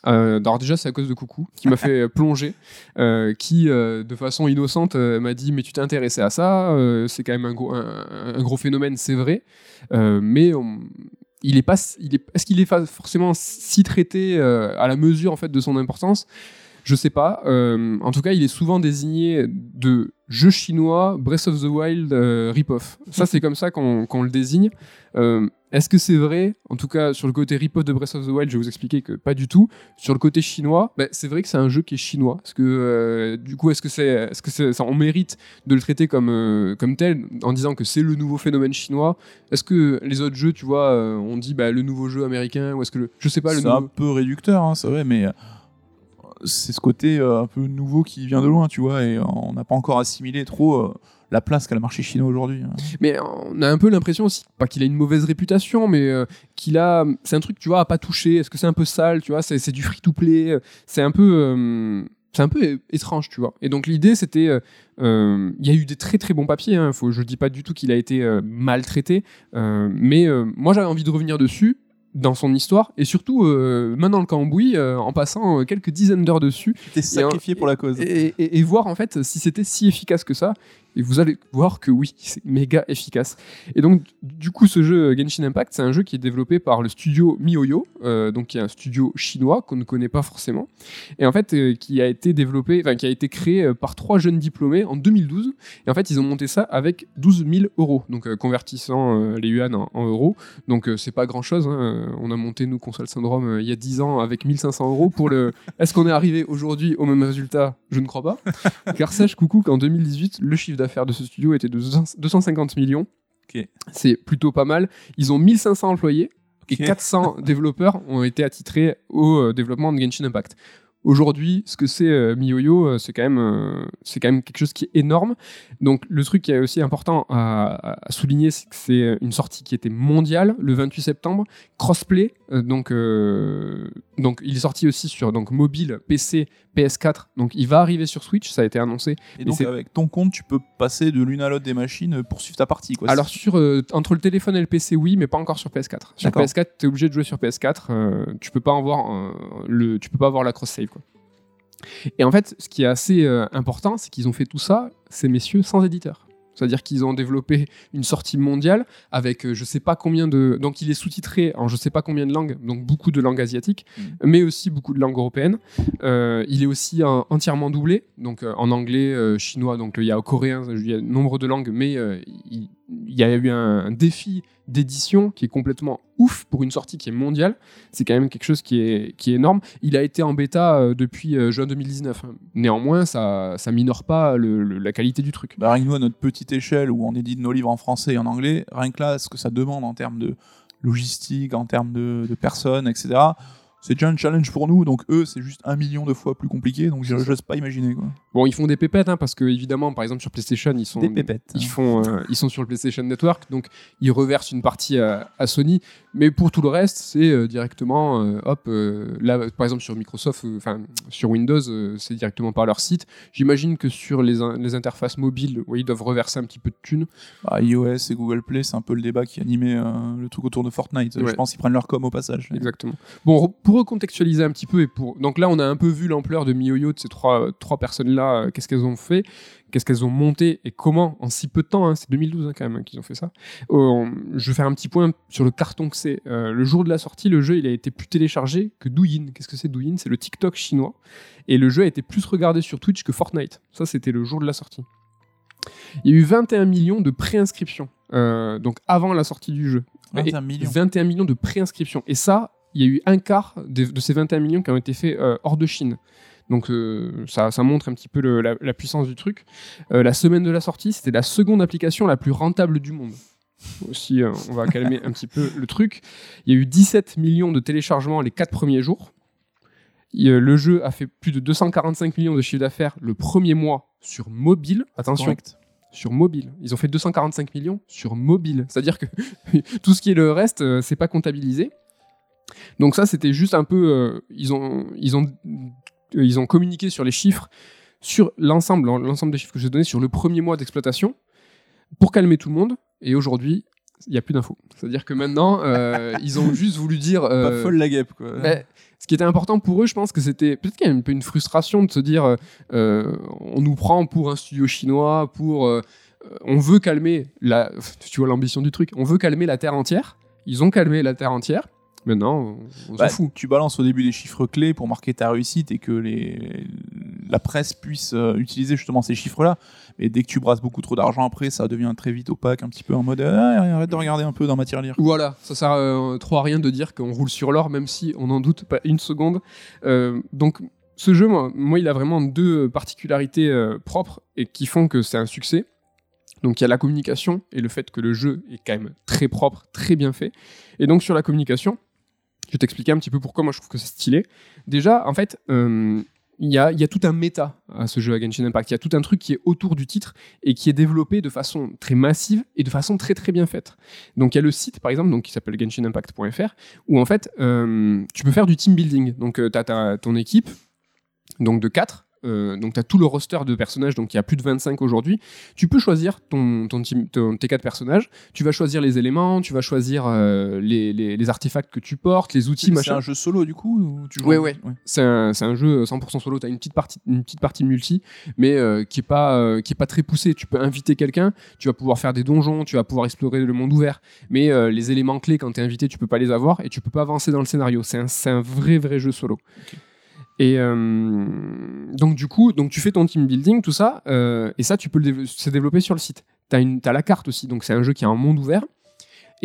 S1: Euh, déjà, c'est à cause de Coucou qui m'a fait plonger, euh, qui euh, de façon innocente m'a dit mais tu t'es intéressé à ça, c'est quand même un gros, phénomène, c'est vrai, mais il est pas, il est, est-ce qu'il est forcément si traité à la mesure en fait de son importance? Je sais pas. en tout cas, il est souvent désigné de jeu chinois Breath of the Wild rip-off. Ça, c'est comme ça qu'on le désigne. Est-ce que c'est vrai En tout cas, sur le côté rip de Breath of the Wild, je vais vous expliquer que pas du tout. Sur le côté chinois, bah, c'est vrai que c'est un jeu qui est chinois. Parce que euh, du coup, est-ce que c'est, est-ce que c'est, ça, on mérite de le traiter comme euh, comme tel en disant que c'est le nouveau phénomène chinois? Est-ce que les autres jeux, tu vois, euh, on dit bah, le nouveau jeu américain ou est-ce que le, je sais pas le
S2: C'est un peu réducteur, hein, c'est vrai, mais c'est ce côté un peu nouveau qui vient de loin, tu vois, et on n'a pas encore assimilé trop la place qu'a le marché chinois aujourd'hui. Hein.
S1: Mais on a un peu l'impression aussi, pas qu'il a une mauvaise réputation, mais euh, qu'il a. C'est un truc, tu vois, à pas toucher. Est-ce que c'est un peu sale, tu vois C'est du free-to-play. C'est un peu. Euh, c'est un peu étrange, tu vois. Et donc l'idée, c'était, euh, il y a eu des très très bons papiers. Hein, faut, je dis pas du tout qu'il a été maltraité, mais moi j'avais envie de revenir dessus dans son histoire et surtout maintenant le cambouis en passant quelques dizaines d'heures dessus.
S2: T'es sacrifié pour la cause.
S1: Et, et, voir en fait si c'était si efficace que ça. Et vous allez voir que oui, [laughs] c'est méga efficace. Et donc, du coup, ce jeu Genshin Impact, c'est un jeu qui est développé par le studio MiHoYo, euh, donc qui est un studio chinois qu'on ne connaît pas forcément, et en fait, euh, qui a été développé, enfin, qui a été créé euh, par trois jeunes diplômés en 2012. Et en fait, ils ont monté ça avec 12 000 euros, donc convertissant les yuan en, euros. Donc, c'est pas grand chose. Hein. On a monté, nous, Console Syndrome, il y a 10 ans avec 1500 euros pour le. [laughs] Est-ce qu'on est arrivé aujourd'hui au même résultat? Je ne crois pas. [laughs] Car sache, coucou, qu'en 2018, le chiffre d'affaires de ce studio était de 250 millions. C'est plutôt pas mal. Ils ont 1500 employés et 400 [laughs] développeurs ont été attitrés au euh, développement de Genshin Impact. Aujourd'hui, ce que c'est euh, MiYoYo, euh, c'est quand même euh, c'est quand même quelque chose qui est énorme. Donc le truc qui est aussi important à, souligner, c'est que c'est une sortie qui était mondiale le 28 septembre, crossplay. donc donc il est sorti aussi sur donc mobile, PC, PS4. Donc il va arriver sur Switch, ça a été annoncé.
S2: Et donc avec ton compte, tu peux passer de l'une à l'autre des machines pour suivre ta partie. Quoi.
S1: Alors sur entre le téléphone et le PC, oui, mais pas encore sur PS4. Sur PS4, tu es obligé de jouer sur PS4. tu peux pas avoir le, tu peux pas avoir la cross save. Et en fait, ce qui est assez euh, important, c'est qu'ils ont fait tout ça, ces messieurs, sans éditeur. C'est-à-dire qu'ils ont développé une sortie mondiale avec euh, je sais pas combien de. Donc il est sous-titré en je sais pas combien de langues, donc beaucoup de langues asiatiques, mm. mais aussi beaucoup de langues européennes. Euh, il est aussi entièrement doublé, donc en anglais, chinois, donc il y a coréen, il y a nombre de langues, mais il, il y a eu un, défi d'édition qui est complètement ouf pour une sortie qui est mondiale. C'est quand même quelque chose qui est, qui est énorme. Il a été en bêta euh, depuis euh, juin 2019. Néanmoins, ça ne minore pas la qualité du truc.
S2: Bah, rien que nous, à notre petite échelle, où on édite nos livres en français et en anglais, rien que là, ce que ça demande en termes de logistique, en termes de personnes, etc., c'est déjà un challenge pour nous, donc eux, c'est juste un million de fois plus compliqué, donc j'ose pas imaginer. Quoi.
S1: Bon, ils font des pépettes, hein, parce que évidemment, par exemple, sur PlayStation, ils sont,
S2: des pépettes,
S1: ils, font, euh, ils sont sur le PlayStation Network, donc ils reversent une partie à, Sony, mais pour tout le reste, c'est euh, directement, euh, hop, là, par exemple, sur Microsoft, enfin, sur Windows, c'est directement par leur site. J'imagine que sur les, les interfaces mobiles, ils doivent reverser un petit peu de thunes.
S2: Bah, iOS et Google Play, c'est un peu le débat qui animait le truc autour de Fortnite. Je pense qu'ils prennent leur com au passage.
S1: Exactement. Bon, pour recontextualiser un petit peu et pour donc là on a un peu vu l'ampleur de MiYoYo de ces trois trois personnes là, euh, qu'est-ce qu'elles ont fait, qu'est-ce qu'elles ont monté et comment en si peu de temps, hein, c'est 2012 hein, quand même qu'ils ont fait ça. Euh, je vais faire un petit point sur le carton que c'est. Euh, le jour de la sortie, le jeu il a été plus téléchargé que Douyin. Qu'est-ce que c'est Douyin? C'est le TikTok chinois et le jeu a été plus regardé sur Twitch que Fortnite. Ça c'était le jour de la sortie. Il y a eu 21 millions de préinscriptions, donc avant la sortie du jeu.
S2: 21 millions.
S1: 21 millions de préinscriptions. Et ça, il y a eu un quart de, ces 21 millions qui ont été faits euh, hors de Chine. Donc euh, ça, montre un petit peu la, puissance du truc. Euh, la semaine de la sortie, c'était la seconde application la plus rentable du monde. Aussi, on va calmer un petit peu le truc. Il y a eu 17 millions de téléchargements les 4 premiers jours. Euh, le jeu a fait plus de 245 millions de chiffre d'affaires le premier mois sur mobile. Attention,
S2: Correct.
S1: sur mobile. Ils ont fait 245 millions sur mobile. C'est-à-dire que [laughs] tout ce qui est le reste, euh, c'est pas comptabilisé. Donc ça, c'était juste un peu. euh, ils ont, ils ont, euh, ils ont communiqué sur les chiffres, sur l'ensemble, l'ensemble des chiffres que j'ai donnés sur le premier mois d'exploitation, pour calmer tout le monde. Et aujourd'hui, il n'y a plus d'infos. C'est-à-dire que maintenant, euh, [laughs] ils ont juste voulu dire.
S2: Pas
S1: euh,
S2: folle la guêpe, quoi.
S1: bah, ce qui était important pour eux, je pense que c'était peut-être qu'il y a un peu une frustration de se dire euh, on nous prend pour un studio chinois, pour on veut calmer la, tu vois l'ambition du truc, on veut calmer la terre entière. Ils ont calmé la terre entière. Maintenant, on, on
S2: Bah,
S1: s'en fout.
S2: Tu balances au début des chiffres clés pour marquer ta réussite et que les... la presse puisse euh, utiliser justement ces chiffres-là. Mais dès que tu brasses beaucoup trop d'argent après, ça devient très vite opaque, un petit peu en mode Ah, arrête de regarder un peu dans ma tirelire.
S1: Voilà, ça sert euh, trop à rien de dire qu'on roule sur l'or, même si on n'en doute pas une seconde. Euh, donc, ce jeu, moi, moi, il a vraiment deux particularités euh, propres et qui font que c'est un succès. Donc, il y a la communication et le fait que le jeu est quand même très propre, très bien fait. Et donc, sur la communication, je vais t'expliquer un petit peu pourquoi moi je trouve que c'est stylé. Déjà, en fait, euh, il y, a, tout un méta à ce jeu à Genshin Impact. Il y a tout un truc qui est autour du titre et qui est développé de façon très massive et de façon très très bien faite. Donc il y a le site par exemple donc, qui s'appelle genshinimpact.fr où en fait euh, tu peux faire du team building. Donc tu as, ton équipe donc de 4 euh, donc tu as tout le roster de personnages, donc il y a plus de 25 aujourd'hui. Tu peux choisir ton, ton team, ton- tes quatre personnages, tu vas choisir les éléments, tu vas choisir euh, les, les- les artefacts que tu portes, les outils,
S2: C'est
S1: machin.
S2: un jeu solo du coup ou tu joues
S1: Ouais,
S2: en-
S1: ouais. C'est un, c'est un jeu 100% solo. Tu as une petite partie, une petite partie multi, mais euh, qui est pas, qui est pas très poussée. Tu peux inviter quelqu'un, tu vas pouvoir faire des donjons, tu vas pouvoir explorer le monde ouvert. Mais les éléments clés, quand tu es invité, tu peux pas les avoir et tu peux pas avancer dans le scénario. C'est un, c'est un vrai, vrai jeu solo. Et euh, donc du coup, donc tu fais ton team building, tout ça, euh, et ça tu peux le dév- se développer sur le site. T'as une, t'as la carte aussi, donc c'est un jeu qui a un monde ouvert.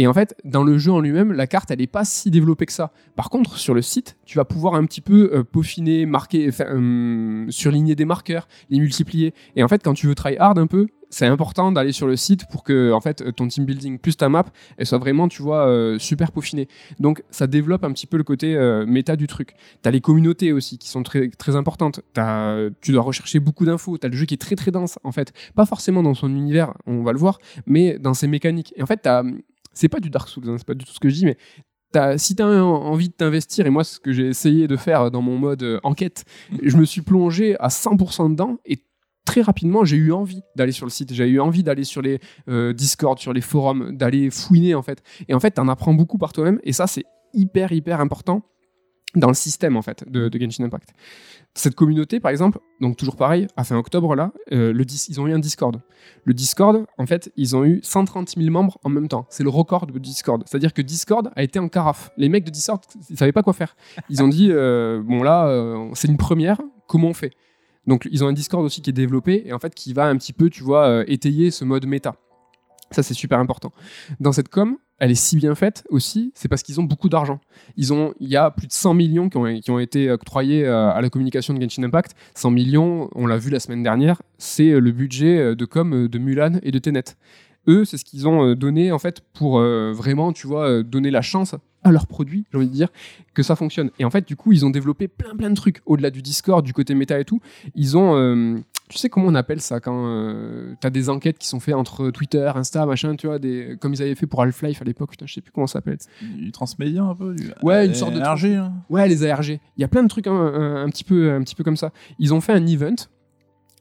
S1: Et en fait, dans le jeu en lui-même, la carte, elle n'est pas si développée que ça. Par contre, sur le site, tu vas pouvoir un petit peu euh, peaufiner, marquer, euh, surligner des marqueurs, les multiplier. Et en fait, quand tu veux try hard un peu, c'est important d'aller sur le site pour que en fait, ton team building plus ta map, elle soit vraiment, tu vois, euh, super peaufinée. Donc, ça développe un petit peu le côté euh, méta du truc. T'as les communautés aussi qui sont très, très importantes. Tu dois rechercher beaucoup d'infos. T'as le jeu qui est très très dense en fait. Pas forcément dans son univers, on va le voir, mais dans ses mécaniques. Et en fait, t'as- c'est pas du Dark Souls, hein, c'est pas du tout ce que je dis, mais si tu as envie de t'investir, et moi, ce que j'ai essayé de faire dans mon mode euh, enquête, [laughs] je me suis plongé à 100% dedans et très rapidement, j'ai eu envie d'aller sur le site, j'ai eu envie d'aller sur les euh, Discord, sur les forums, d'aller fouiner en fait. Et en fait, t'en apprends beaucoup par toi-même, et ça, c'est hyper, hyper important dans le système en fait de, Genshin Impact. Cette communauté, par exemple, donc toujours pareil, à fin octobre là, euh, ils ont eu un Discord. Le Discord, en fait, ils ont eu 130 000 membres en même temps. C'est le record de Discord. C'est-à-dire que Discord a été en carafe. Les mecs de Discord, ils savaient pas quoi faire. Ils ont dit, euh, bon là, euh, c'est une première, comment on fait? Donc ils ont un Discord aussi qui est développé et en fait qui va un petit peu, tu vois, étayer ce mode méta. Ça, c'est super important. Dans cette com, elle est si bien faite aussi, c'est parce qu'ils ont beaucoup d'argent. Ils ont, il y a plus de 100 millions qui ont, été octroyés euh, à la communication de Genshin Impact. 100 millions, on l'a vu la semaine dernière, c'est euh, le budget euh, de com de Mulan et de Tenet. Eux, c'est ce qu'ils ont donné en fait pour vraiment, tu vois, donner la chance à leurs produits, j'ai envie de dire, que ça fonctionne. Et en fait, du coup, ils ont développé plein plein de trucs au-delà du Discord, du côté méta et tout. Ils ont, euh, tu sais comment on appelle ça quand euh, t'as des enquêtes qui sont faites entre Twitter, Insta, machin, tu vois, des, comme ils avaient fait pour Half-Life à l'époque, putain, je sais plus comment ça s'appelle.
S2: Du transmédia un peu du...
S1: Ouais, une sorte de
S2: RG. hein.
S1: Ouais, les ARG. Il y a plein de trucs hein, un, un petit peu, un petit peu comme ça. Ils ont fait un event,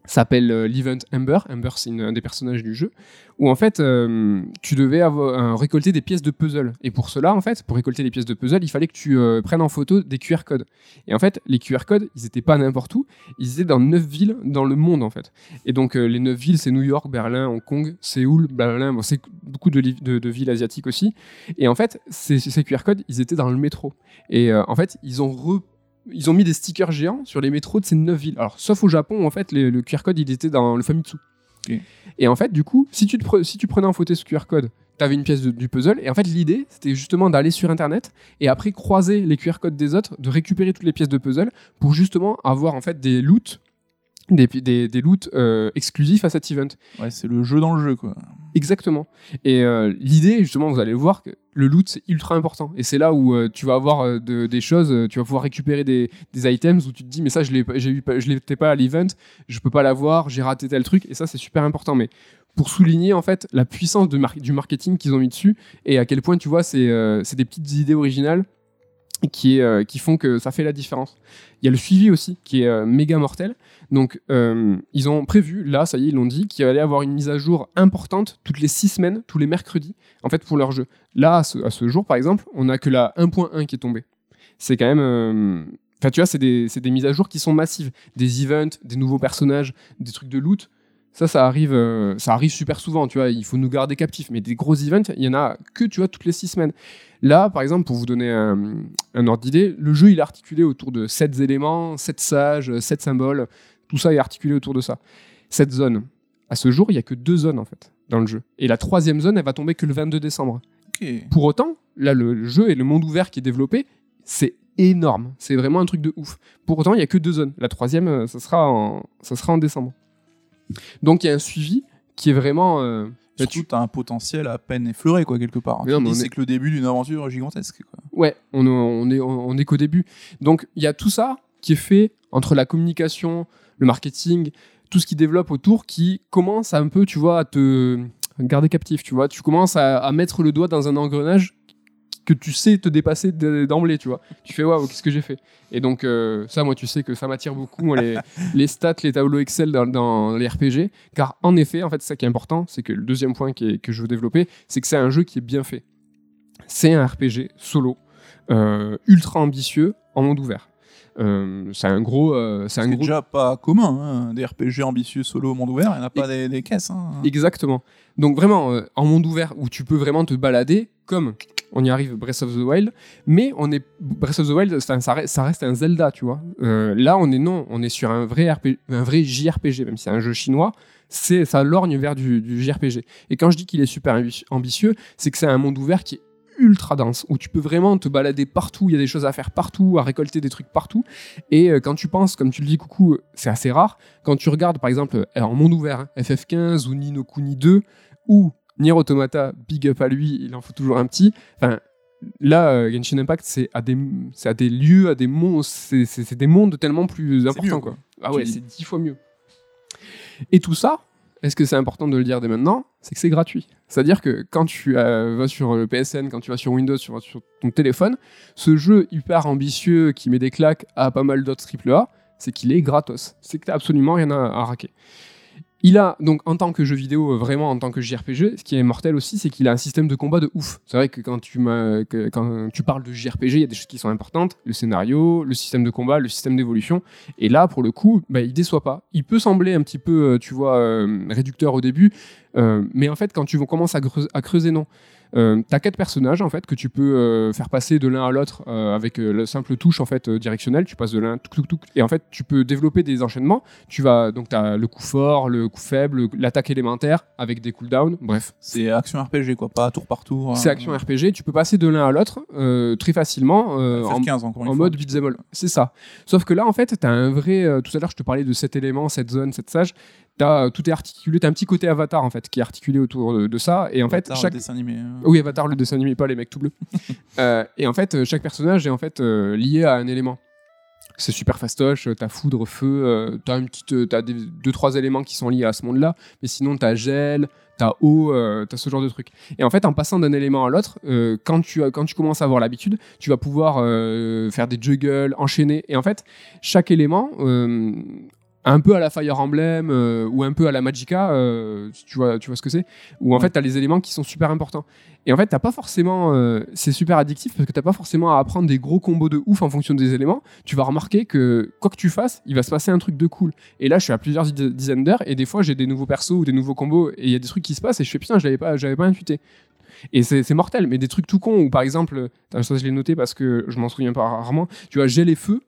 S1: s'appelle euh, l'event Ember. Ember, c'est un des personnages du jeu, où en fait, euh, tu devais avoir, euh, récolter des pièces de puzzle. Et pour cela, en fait, pour récolter les pièces de puzzle, il fallait que tu euh, prennes en photo des QR codes. Et en fait, les QR codes, ils étaient pas n'importe où, ils étaient dans neuf villes dans le monde, en fait. Et donc, les neuf villes, c'est New York, Berlin, Hong Kong, Séoul, Berlin, bon, c'est beaucoup de, villes asiatiques aussi. Et en fait, ces, QR codes, ils étaient dans le métro. Et en fait, ils ont re- ils ont mis des stickers géants sur les métros de ces neuf villes. Alors, sauf au Japon, en fait, les- le QR code, il était dans le Famitsu. Et en fait, du coup, si tu, te si tu prenais en photo ce QR code, tu avais une pièce de- du puzzle. Et en fait, l'idée, c'était justement d'aller sur Internet et après croiser les QR codes des autres, de récupérer toutes les pièces de puzzle pour justement avoir en fait des loots des, des, des loots euh, exclusifs à cet event.
S2: Ouais, c'est le jeu dans le jeu, quoi.
S1: Exactement. Et euh, l'idée, justement, vous allez le voir, que le loot, c'est ultra important. Et c'est là où euh, tu vas avoir de- des choses, tu vas pouvoir récupérer des, des items où tu te dis, mais ça, je je l'étais pas à l'event, je peux pas l'avoir, j'ai raté tel truc. Et ça, c'est super important. Mais pour souligner, en fait, la puissance de mar- du marketing qu'ils ont mis dessus et à quel point, tu vois, c'est c'est des petites idées originales qui, est, euh, qui font que ça fait la différence. Il y a le suivi aussi qui est euh, méga mortel. Donc, euh, ils ont prévu, là, ça y est, ils l'ont dit, qu'il allait avoir une mise à jour importante toutes les six semaines, tous les mercredis, en fait, pour leur jeu. Là, à ce, jour, par exemple, on n'a que la 1.1 qui est tombée. C'est quand même. Enfin, tu vois, c'est des, c'est des mises à jour qui sont massives. Des events, des nouveaux personnages, des trucs de loot. Ça, ça arrive, euh, ça arrive super souvent, tu vois. Il faut nous garder captifs. Mais des gros events, il y en a que, tu vois, toutes les six semaines. Là, par exemple, pour vous donner un, un ordre d'idée, le jeu, il est articulé autour de 7 éléments, 7 sages, 7 symboles. Tout ça est articulé autour de ça. Cette zone, à ce jour, il n'y a que deux zones, en fait, dans le jeu. Et la troisième zone, elle va tomber que le 22 décembre. Pour autant, là, le jeu et le monde ouvert qui est développé, c'est énorme. C'est vraiment un truc de ouf. Pour autant, il n'y a que deux zones. La troisième, euh, ça sera en, ça sera en décembre. Donc, il y a un suivi qui est vraiment... euh, là,
S2: Surtout, t'as un potentiel à peine effleuré, quoi, quelque part. Tu
S1: on
S2: C'est
S1: est-
S2: que le début d'une aventure gigantesque, quoi.
S1: Ouais, on, on est, on est qu'au début. Donc, il y a tout ça qui est fait entre la communication, le marketing, tout ce qui développe autour qui commence un peu, tu vois, à te garder captif, tu vois. Tu commences à, à mettre le doigt dans un engrenage que tu sais te dépasser d'emblée, tu vois. Tu fais, waouh, qu'est-ce que j'ai fait? Et donc, euh, ça, moi, tu sais que ça m'attire beaucoup, les, [laughs] les stats, les tableaux Excel dans, dans les RPG. Car, en effet, en fait, c'est ça qui est important, c'est que le deuxième point qui est- que je veux développer, c'est que c'est un jeu qui est bien fait. C'est un RPG solo, euh, ultra ambitieux, en monde ouvert. Euh, c'est un gros... euh, c'est gros...
S2: déjà pas commun, hein, des RPG ambitieux solo au monde ouvert, il n'y en a pas des, des caisses. Hein.
S1: Exactement. Donc vraiment, euh, en monde ouvert, où tu peux vraiment te balader, comme on y arrive Breath of the Wild, mais on est Breath of the Wild, ça, reste, un Zelda, tu vois. Euh, là, on est non, on est sur un vrai, RPG, un vrai JRPG, même si c'est un jeu chinois, c'est ça lorgne vers du, JRPG. Et quand je dis qu'il est super ambi- ambitieux, c'est que c'est un monde ouvert qui est ultra dense, où tu peux vraiment te balader partout, il y a des choses à faire partout, à récolter des trucs partout. Et euh, quand tu penses, comme tu le dis, coucou, c'est assez rare. Quand tu regardes, par exemple, euh, en monde ouvert, hein, FF15 ou Ni no Kuni 2 ou Nier Automata, big up à lui, il en faut toujours un petit. Enfin, là, euh, Genshin Impact, c'est à des, à des lieux, à des mondes, c'est, des mondes tellement plus importants,
S2: mieux,
S1: quoi. Ah ouais, c'est dix fois mieux. Et tout ça, est-ce que c'est important de le dire dès maintenant? C'est que c'est gratuit. C'est-à-dire que quand tu euh, vas sur le PSN, quand tu vas sur Windows, sur, sur ton téléphone, ce jeu hyper ambitieux qui met des claques à pas mal d'autres AAA, c'est qu'il est gratos. C'est que t'as absolument rien à, à raquer. Il a donc en tant que jeu vidéo, euh, vraiment en tant que JRPG, ce qui est mortel aussi, c'est qu'il a un système de combat de ouf. C'est vrai que quand tu, parles de JRPG, il y a des choses qui sont importantes le scénario, le système de combat, le système d'évolution. Et là, pour le coup, bah, il déçoit pas. Il peut sembler un petit peu, euh, tu vois, euh, réducteur au début, mais en fait, quand tu commences à creuser non. Euh, t'as quatre personnages en fait que tu peux euh, faire passer de l'un à l'autre euh, avec euh, la simple touche en fait directionnelle. Tu passes de l'un et en fait tu peux développer des enchaînements. Tu vas donc t'as le coup fort, le coup faible, l'attaque élémentaire avec des cooldowns. Bref,
S2: C'est action RPG, quoi, pas tour par tour.
S1: c'est
S2: hein.
S1: action RPG. Tu peux passer de l'un à l'autre très facilement en,
S2: FF15, encore une
S1: en
S2: fois.
S1: mode beat'em all. C'est ça. Sauf que là, en fait, tu as un vrai. tout à l'heure, je te parlais de cet élément, cette zone, cette sage. As, tout est articulé. Tu as un petit côté avatar, en fait, qui est articulé autour de, de ça. Et en fait,
S2: Avatar,
S1: chaque.
S2: dessin animé. hein.
S1: Oui, Avatar, le dessin animé, pas les mecs tout bleus. [laughs] Euh, et en fait, euh, chaque personnage est en fait euh, lié à un élément. C'est super fastoche, t'as foudre, feu, euh, t'as une petite, t'as des, deux trois éléments qui sont liés à ce monde-là, mais sinon t'as gel, t'as eau, t'as ce genre de truc. Et en fait, en passant d'un élément à l'autre, quand tu quand tu commences à avoir l'habitude, tu vas pouvoir faire des juggles, enchaîner. Et en fait, chaque élément, un peu à la Fire Emblem euh, ou un peu à la Magica, euh, tu vois, tu vois ce que c'est, où en
S2: Ouais.
S1: fait t'as les éléments qui sont super importants. Et en fait, t'as pas forcément. euh, c'est super addictif parce que t'as pas forcément à apprendre des gros combos de ouf en fonction des éléments. Tu vas remarquer que quoi que tu fasses, il va se passer un truc de cool. Et là, je suis à plusieurs di- dizaines d'heures et des fois, j'ai des nouveaux persos ou des nouveaux combos et il y a des trucs qui se passent et je fais putain, je l'avais pas, j'avais pas intuité. Et c'est mortel, mais des trucs tout cons où par exemple, ça je l'ai noté parce que je m'en souviens pas rarement, tu vois, gel et feu,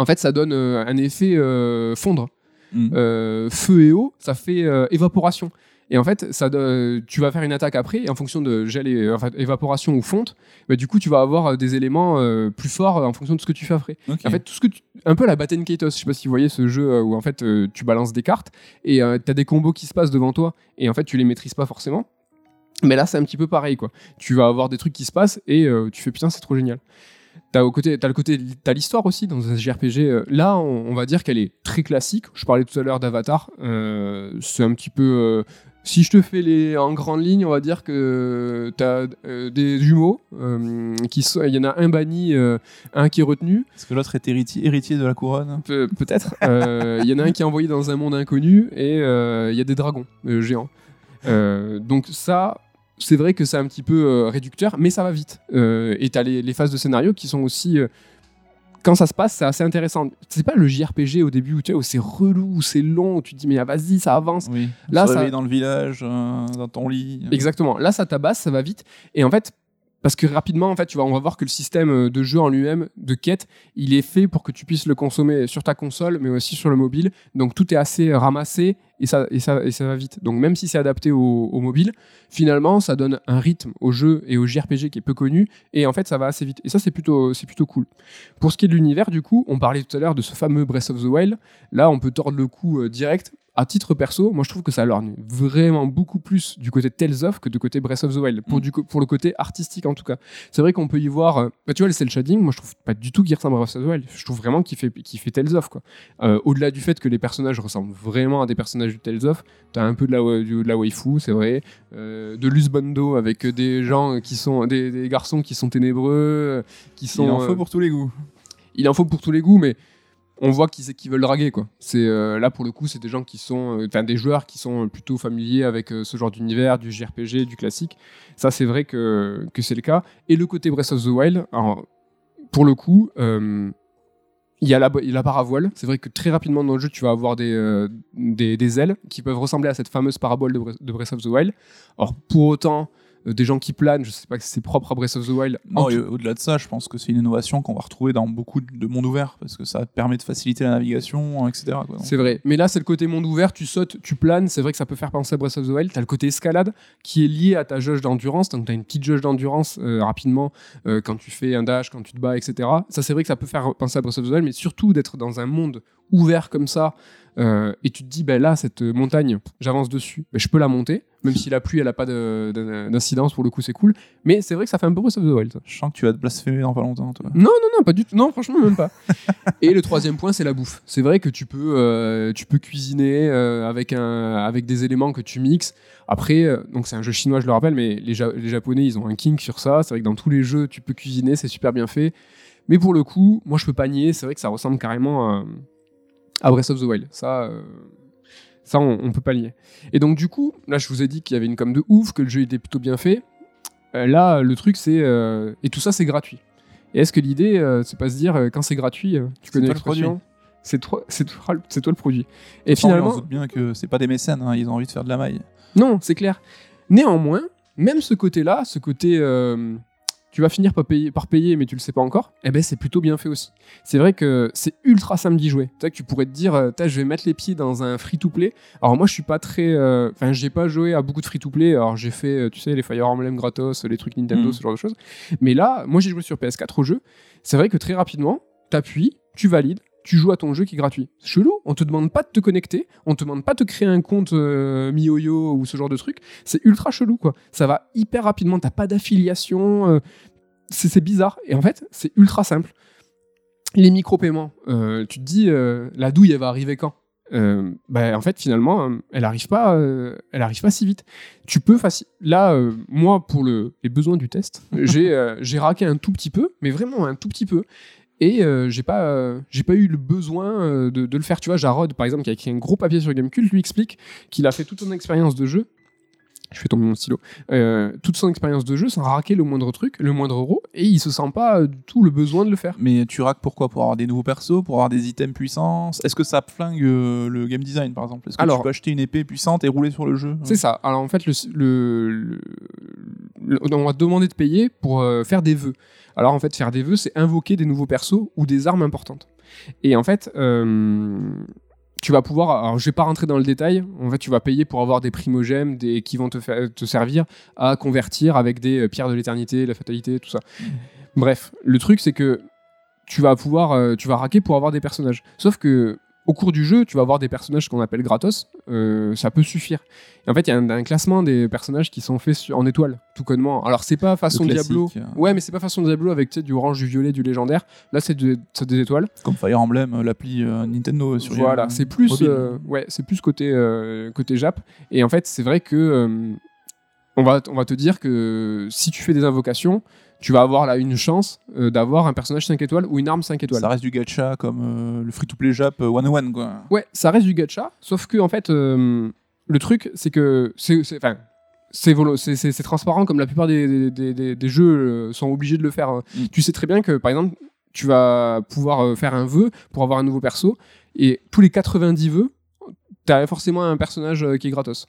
S1: en fait, ça donne euh, un effet euh, fondre.
S2: Mm.
S1: Euh, feu et eau, ça fait évaporation. Et en fait, ça, tu vas faire une attaque après, et en fonction de gel et enfin, évaporation ou fonte, bah, du coup, tu vas avoir des éléments euh, plus forts en fonction de ce que tu fais après. En fait, tout ce que tu... un peu la Batten Kaitos, je sais pas si vous voyez ce jeu où en fait euh, tu balances des cartes et tu as des combos qui se passent devant toi et en fait tu les maîtrises pas forcément. Mais là, c'est un petit peu pareil quoi. Tu vas avoir des trucs qui se passent et tu fais putain, c'est trop génial. T'as au côté, t'as le côté, t'as l'histoire aussi dans un JRPG. euh, là, on, on va dire qu'elle est très classique. Je parlais tout à l'heure d'Avatar. euh, c'est un petit peu. euh, si je te fais les en grande ligne, on va dire que t'as euh, des jumeaux qui sont. Il y en a un banni, un qui est retenu.
S2: Est-ce que l'autre est héritier, héritier de la couronne?
S1: Pe- Peut-être. Il y en a un qui est envoyé dans un monde inconnu et il y a des dragons géants. Donc ça, c'est vrai que c'est un petit peu euh, réducteur, mais ça va vite. Euh, et t'as les, les phases de scénario qui sont aussi... euh, quand ça se passe, c'est assez intéressant. C'est pas le JRPG au début où, tu sais, où c'est relou, où c'est long, où tu te dis mais ah, vas-y, ça avance.
S2: Oui.
S1: Là, ça-
S2: dans le village, euh, dans ton lit.
S1: Exactement. Là, ça tabasse, ça va vite. Et en fait, parce que rapidement, en fait, tu vas, on va voir que le système euh, de jeu en lui-même, de quête, il est fait pour que tu puisses le consommer sur ta console, mais aussi sur le mobile. Donc tout est assez ramassé et ça, va vite. Donc même si c'est adapté au, mobile, finalement, ça donne un rythme au jeu et au JRPG qui est peu connu. Et en fait, ça va assez vite. Et ça, c'est plutôt, c'est plutôt cool. Pour ce qui est de l'univers, du coup, on parlait tout à l'heure de ce fameux Breath of the Wild. Là, on peut tordre le coup euh, direct. À titre perso, moi je trouve que ça lorgne vraiment beaucoup plus du côté Tales of que du côté Breath of the Wild, pour,
S2: Mm.
S1: du co- pour le côté artistique en tout cas. C'est vrai qu'on peut y voir, euh, bah, tu vois, le cel shading, moi je trouve pas du tout qu'il ressemble à Breath of the Wild. Je trouve vraiment qu'il fait, qu'il fait Tales of. quoi. Euh, Au-delà du fait que les personnages ressemblent vraiment à des personnages du Tales of, t'as un peu de la, du- de la waifu, c'est vrai, euh, de l'usbando avec des gens qui sont, des, des garçons qui sont ténébreux, euh, qui sont.
S2: Il en
S1: euh,
S2: faut pour tous les goûts.
S1: il en faut pour tous les goûts, mais on voit qu'ils qu'ils veulent draguer quoi. C'est euh, là pour le coup, c'est des gens qui sont, euh, enfin des joueurs qui sont plutôt familiers avec euh, ce genre d'univers, du JRPG, du classique. Ça, c'est vrai que, c'est le cas. Et le côté Breath of the Wild, pour le coup. il y, a la, la paravoile. C'est vrai que très rapidement dans le jeu, tu vas avoir des, des, ailes qui peuvent ressembler à cette fameuse parabole de, Bre- de Breath of the Wild. Alors, pour autant, des gens qui planent, je sais pas si c'est propre à Breath of the Wild.
S2: Non,
S1: tout-
S2: au-delà de ça, je pense que c'est une innovation qu'on va retrouver dans beaucoup de mondes ouverts parce que ça permet de faciliter la navigation, etc. quoi. Donc,
S1: C'est vrai. Mais là, c'est le côté monde ouvert, tu sautes, tu planes. C'est vrai que ça peut faire penser à Breath of the Wild. Tu as le côté escalade qui est lié à ta jauge d'endurance. Donc, tu as une petite jauge d'endurance euh, rapidement euh, quand tu fais un dash, quand tu te bats, etc. Ça, c'est vrai que ça peut faire penser à Breath of the Wild, mais surtout d'être dans un monde ouvert comme ça. euh, et tu te dis, ben là, cette montagne, j'avance dessus, ben, je peux la monter. Même si la pluie, elle n'a pas de- de- d'incidence, pour le coup, c'est cool. Mais c'est vrai que ça fait un peu Breath of the Wild.
S2: Je sens que tu vas te blasphémer dans pas longtemps, toi.
S1: Non, non, non, pas du tout. Non, franchement, même pas. [laughs] Et le troisième point, c'est la bouffe. C'est vrai que tu peux, euh, tu peux cuisiner euh, avec, un, avec des éléments que tu mixes. Après, donc c'est un jeu chinois, je le rappelle, mais les, Ja- les Japonais, ils ont un king sur ça. C'est vrai que dans tous les jeux, tu peux cuisiner, c'est super bien fait. Mais pour le coup, moi, je peux pas nier. C'est vrai que ça ressemble carrément à, à Breath of the Wild. Ça, euh, ça on, on peut pas le nier. Et donc, du coup, là, je vous ai dit qu'il y avait une com de ouf, que le jeu était plutôt bien fait. Euh, là, le truc, c'est. euh, et tout ça, c'est gratuit. Et est-ce que l'idée, c'est pas se dire, quand c'est gratuit, tu connais l'expression c'est toi, c'est toi, le produit. Et finalement,
S2: on se doute bien que c'est pas des mécènes, hein, ils ont envie de faire de la maille.
S1: non, c'est clair. Néanmoins, même ce côté-là, ce côté tu vas finir par payer, par payer, mais tu le sais pas encore, eh ben c'est plutôt bien fait aussi. C'est vrai que c'est ultra simple d'y jouer. Tu que tu pourrais te dire, euh, je vais mettre les pieds dans un free-to-play. Alors moi, je suis pas très, euh, enfin, j'ai pas joué à beaucoup de free-to-play. Alors j'ai fait, euh, tu sais, les Fire Emblem gratos, les trucs Nintendo,
S2: Mhm.
S1: ce genre de choses. Mais là, moi, j'ai joué sur PS4 au jeu. C'est vrai que très rapidement, t'appuies, tu valides. Tu joues à ton jeu qui est gratuit. C'est chelou, on te demande pas de te connecter, on te demande pas de créer un compte euh, MiYoYo ou ce genre de truc. C'est ultra chelou, quoi. Ça va hyper rapidement, t'as pas d'affiliation, euh, c'est bizarre. Et en fait, c'est ultra simple. Les micro-paiements, euh, tu te dis, euh, la douille, elle va arriver quand? Bah, en fait, finalement, euh, elle arrive pas, elle arrive pas si vite. Tu peux. Là, moi, pour le, les besoins du test, j'ai raqué un tout petit peu, mais vraiment un tout petit peu. Et euh, j'ai pas, euh, j'ai pas eu le besoin euh, de, de le faire. Tu vois, Jarod, par exemple, qui a écrit un gros papier sur Gamecult, lui explique qu'il a fait toute son expérience de jeu. Je fais tomber mon stylo. Euh, toute son expérience de jeu sans raquer le moindre truc, le moindre euro, et il se sent pas du tout le besoin de le faire.
S2: Mais tu raques pourquoi? Pour avoir des nouveaux persos, pour avoir des items puissants Est-ce que ça flingue euh, le game design par exemple? Est-ce que
S1: Alors-
S2: tu peux acheter une épée puissante et rouler sur le jeu?
S1: C'est ça. Alors en fait, le, le- le- le- on va te demander de payer pour euh, faire des vœux. Alors en fait, faire des vœux, c'est invoquer des nouveaux persos ou des armes importantes. Et en fait, tu vas pouvoir, alors je vais pas rentrer dans le détail, en fait tu vas payer pour avoir des primogèmes des, qui vont te, te servir à convertir avec des euh, pierres de l'éternité, la fatalité, tout ça. Bref, le truc c'est que tu vas pouvoir, euh, tu vas raquer pour avoir des personnages. Sauf que au cours du jeu, tu vas avoir des personnages qu'on appelle gratos, euh, ça peut suffire. Et en fait, il y a un, un classement des personnages qui sont faits en étoiles, tout connement. Alors, c'est pas façon Diablo.
S2: euh.
S1: Ouais, mais c'est pas façon Diablo avec du orange, du violet, du légendaire. Là, c'est de- c'est des étoiles.
S2: Comme Fire Emblem, euh, l'appli euh, Nintendo sur
S1: Voilà, c'est plus, ouais, c'est plus côté, côté Jap. Et en fait, c'est vrai que on, va, on va te dire que si tu fais des invocations, tu vas avoir là une chance euh, d'avoir un personnage 5 étoiles ou une arme 5 étoiles.
S2: Ça reste du gacha comme euh, le free-to-play Jap euh, 101 quoi.
S1: Ouais, ça reste du gacha, sauf que en fait, euh, le truc, c'est que c'est, c'est- enfin, transparent comme la plupart des, des- des- des jeux euh, sont obligés de le faire. hein.
S2: Mm.
S1: Tu sais très bien que, par exemple, tu vas pouvoir euh, faire un vœu pour avoir un nouveau perso, et tous les 90 vœux, tu as forcément un personnage euh, qui est gratos.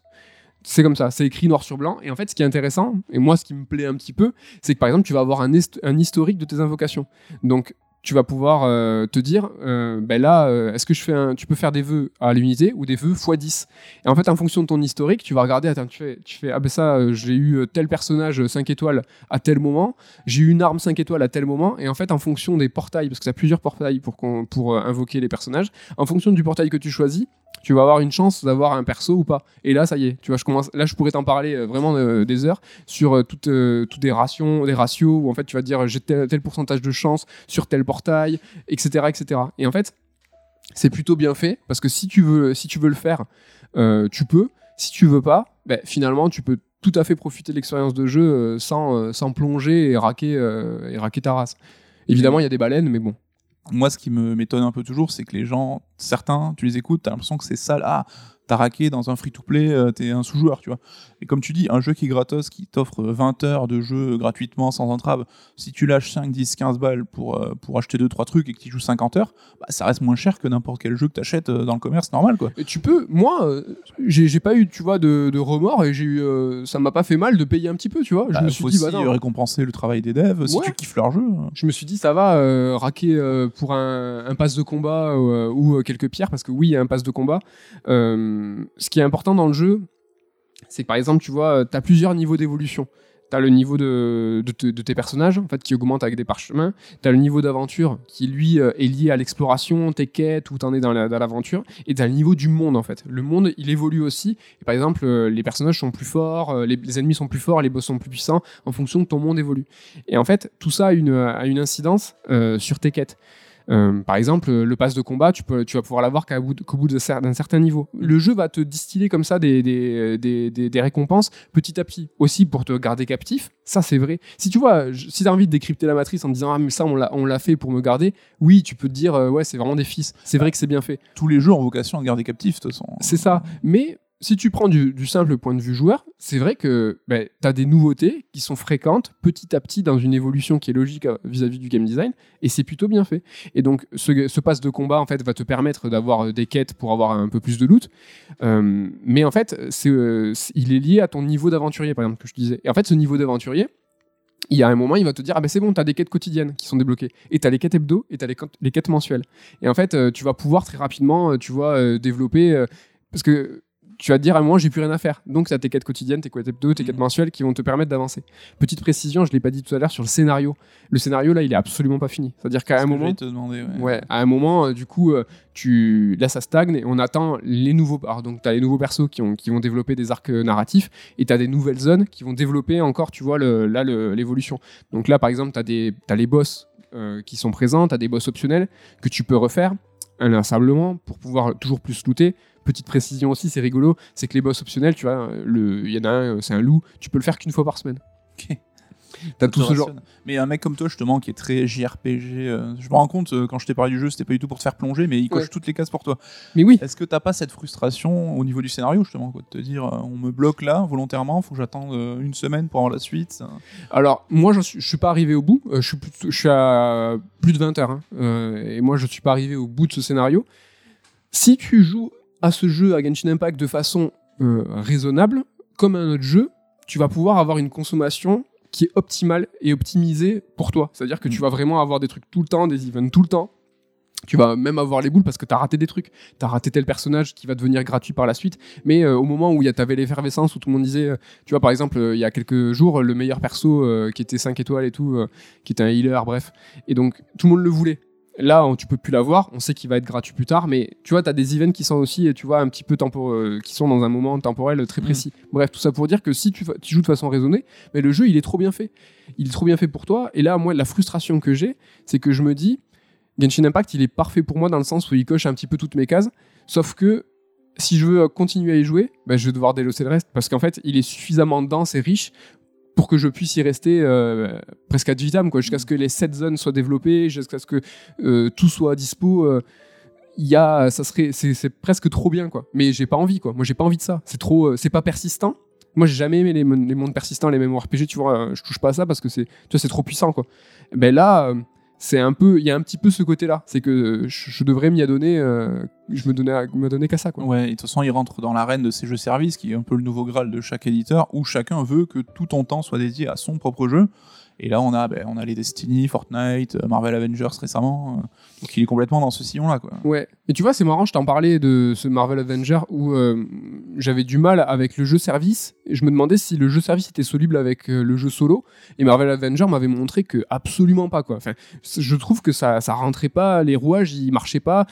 S1: C'est comme ça, c'est écrit noir sur blanc. Et en fait, ce qui est intéressant, et moi, ce qui me plaît un petit peu, c'est que par exemple, tu vas avoir un, hist- un historique de tes invocations. Donc, tu vas pouvoir euh, te dire, euh, ben là, euh, est-ce que je fais un, tu peux faire des vœux à l'unité ou des vœux x10. Et en fait, en fonction de ton historique, tu vas regarder, attends, tu fais, tu fais ah ben ça, j'ai eu tel personnage 5 étoiles à tel moment, j'ai eu une arme 5 étoiles à tel moment, et en fait, en fonction des portails, parce que tu as plusieurs portails pour, pour invoquer les personnages, en fonction du portail que tu choisis, tu vas avoir une chance d'avoir un perso ou pas. Et là, ça y est, tu vois, je commence, là, je pourrais t'en parler euh, vraiment euh, des heures sur euh, toutes, toutes des rations, des ratios où en fait, tu vas dire j'ai tel, pourcentage de chance sur tel portail, etc., etc. Et en fait, c'est plutôt bien fait parce que si tu veux, si tu veux le faire, tu peux. Si tu veux pas, ben, finalement, tu peux tout à fait profiter de l'expérience de jeu sans, sans plonger et raquer, et raquer ta race. Évidemment, il y a des baleines, mais bon.
S2: Moi, ce qui m'étonne un peu toujours, c'est que les gens, certains, tu les écoutes, t'as l'impression que c'est sale. Ah, t'as raqué dans un free-to-play, euh, t'es un sous-joueur, tu vois. Et comme tu dis, un jeu qui est gratos, qui t'offre 20 heures de jeu gratuitement, sans entrave, si tu lâches 5, 10, 15 balles pour, euh, pour acheter 2-3 trucs et que tu joues 50 heures, bah, ça reste moins cher que n'importe quel jeu que t'achètes euh, dans le commerce normal, quoi.
S1: Et tu peux, moi, euh, j'ai pas eu, tu vois, de, de remords et j'ai eu, euh, ça m'a pas fait mal de payer un petit peu, tu vois. je
S2: Bah,
S1: me
S2: faut
S1: suis dit, bah
S2: aussi
S1: non.
S2: récompenser le travail des devs, si tu kiffes leur jeu. hein.
S1: Je me suis dit, ça va, euh, raquer euh, pour un, un pass de combat euh, ou euh, quelques pierres, parce que oui, il y a un pass de combat. Euh, ce qui est important dans le jeu, c'est que par exemple, tu vois, tu as plusieurs niveaux d'évolution. Tu as le niveau de, de, te- de tes personnages, en fait, qui augmente avec des parchemins. Tu as le niveau d'aventure, qui lui euh, est lié à l'exploration, tes quêtes, où tu en es dans la- dans l'aventure. et tu as le niveau du monde, en fait. Le monde, il évolue aussi. Et par exemple, euh, les personnages sont plus forts, euh, les, ennemis sont plus forts, les boss sont plus puissants, en fonction de ton monde évolue. Et en fait, tout ça a une, incidence euh, sur tes quêtes. Euh, par exemple, euh, le pass de combat, tu, peux, tu vas pouvoir l'avoir bout qu'au bout d'un certain niveau. Le jeu va te distiller comme ça des, des, des, récompenses petit à petit. Aussi pour te garder captif, ça c'est vrai. Si tu vois, je- si tu as envie de décrypter la matrice en te disant Ah, mais ça on l'a fait pour me garder, oui, tu peux te dire euh, Ouais, c'est vraiment des fils. C'est vrai que c'est bien fait.
S2: Tous les jeux ont vocation à te garder captif, de toute façon.
S1: C'est ça. Mais si tu prends du, simple point de vue joueur, c'est vrai que tu as des nouveautés qui sont fréquentes petit à petit dans une évolution qui est logique euh, vis-à-vis du game design, et c'est plutôt bien fait. Et donc, ce, pass de combat, en fait, va te permettre d'avoir euh, des quêtes pour avoir un peu plus de loot. Euh, mais en fait, il est lié à ton niveau d'aventurier, par exemple, que je disais. Et en fait, ce niveau d'aventurier, il y a un moment, il va te dire Ah ben c'est bon, t'as des quêtes quotidiennes qui sont débloquées. Et t'as les quêtes hebdo et t'as les, les quêtes mensuelles. Et en fait, tu vas pouvoir très rapidement, tu vois, développer. parce que tu vas te dire, à un moment, j'ai plus rien à faire. Donc, tu as tes quêtes quotidiennes, tes quêtes hebdo, tes quêtes
S2: Mhm.
S1: mensuelles qui vont te permettre d'avancer. Petite précision, je l'ai pas dit tout à l'heure sur le scénario. Le scénario, là, il est absolument pas fini. C'est-à-dire qu'à un moment.
S2: j'allais te demander, ouais.
S1: Ouais, à un moment, euh, du coup, euh, tu... là, ça stagne et on attend les nouveaux. Alors, donc, tu as les nouveaux persos qui, ont... qui vont développer des arcs euh, narratifs et tu as des nouvelles zones qui vont développer encore, tu vois, le... là, le- l'évolution. Donc, là, par exemple, tu as, des... t'as les boss euh, qui sont présents, tu as des boss optionnels que tu peux refaire inlassablement pour pouvoir toujours plus looter. Petite précision aussi, c'est rigolo, c'est que les boss optionnels, tu vois, le... il y en a un, c'est un loup, tu peux le faire qu'une fois par semaine.
S2: Ok.
S1: T'as tout ce genre.
S2: Mais un mec comme toi, justement, qui est très JRPG, euh, je me rends compte, euh, quand je t'ai parlé du jeu, c'était pas du tout pour te faire plonger, mais il coche
S1: Ouais.
S2: toutes les cases pour toi.
S1: Mais oui,
S2: Est-ce que t'as pas cette frustration au niveau du scénario, justement, quoi, de te dire, euh, on me bloque là, volontairement, faut que j'attende une semaine pour avoir la suite ça
S1: Alors, moi, je suis, je suis pas arrivé au bout. Je, suis plutôt- je suis à plus de 20 heures. hein. Et moi, je suis pas arrivé au bout de ce scénario. Si tu joues à ce jeu, à Genshin Impact, de façon euh, raisonnable, comme un autre jeu, tu vas pouvoir avoir une consommation qui est optimale et optimisée pour toi. C'est-à-dire que tu
S2: Mm.
S1: vas vraiment avoir des trucs tout le temps, des events tout le temps. tu vas même avoir les boules parce que tu as raté des trucs. Tu as raté tel personnage qui va devenir gratuit par la suite. Mais euh, au moment où tu avais l'effervescence, où tout le monde disait, euh, tu vois, par exemple, euh, il y a quelques jours, le meilleur perso qui était 5 étoiles et tout, qui était un healer, bref. Et donc, tout le monde le voulait. Là, on, tu peux plus l'avoir. On sait qu'il va être gratuit plus tard, mais tu vois, tu as des events qui sont aussi, tu vois, un petit peu qui sont dans un moment temporel très mm. précis. Bref, tout ça pour dire que si tu, tu, joues de façon raisonnée, mais le jeu, il est trop bien fait. Il est trop bien fait pour toi. Et là, moi, la frustration que j'ai, c'est que je me dis, Genshin Impact, il est parfait pour moi dans le sens où il coche un petit peu toutes mes cases. Sauf que si je veux continuer à y jouer, bah, je vais devoir délaisser le reste parce qu'en fait, il est suffisamment dense et riche pour que je puisse y rester euh, presque ad vitam, quoi, jusqu'à ce que les 7 zones soient développées, jusqu'à ce que euh, tout soit dispo. Euh, il y a, ça serait, c'est, presque trop bien, quoi. Mais j'ai pas envie, quoi. Moi, j'ai pas envie de ça. C'est trop, c'est pas persistant. Moi, j'ai jamais aimé les, mondes persistants, les RPG, tu vois. je touche pas à ça parce que c'est, tu vois, c'est trop puissant, quoi. Ben là c'est un peu il y a un petit peu ce côté là c'est que je, devrais m'y adonner euh, je me donnais me donner qu'à ça quoi.
S2: Ouais et de toute façon il rentre dans l'arène de ces jeux services qui est un peu le nouveau graal de chaque éditeur où chacun veut que tout ton temps soit dédié à son propre jeu et là, on a, ben, on a les Destiny, Fortnite, euh, Marvel Avengers récemment. Euh, donc il est complètement dans ce sillon-là. Quoi.
S1: Ouais. Et tu vois, c'est marrant, je t'en parlais de ce Marvel Avenger où euh, j'avais du mal avec le jeu service. Et je me demandais si le jeu service était soluble avec le jeu solo. Et Marvel Avenger m'avait montré que absolument pas. Quoi. Enfin, je trouve que ça, ça rentrait pas, les rouages, ils marchaient pas.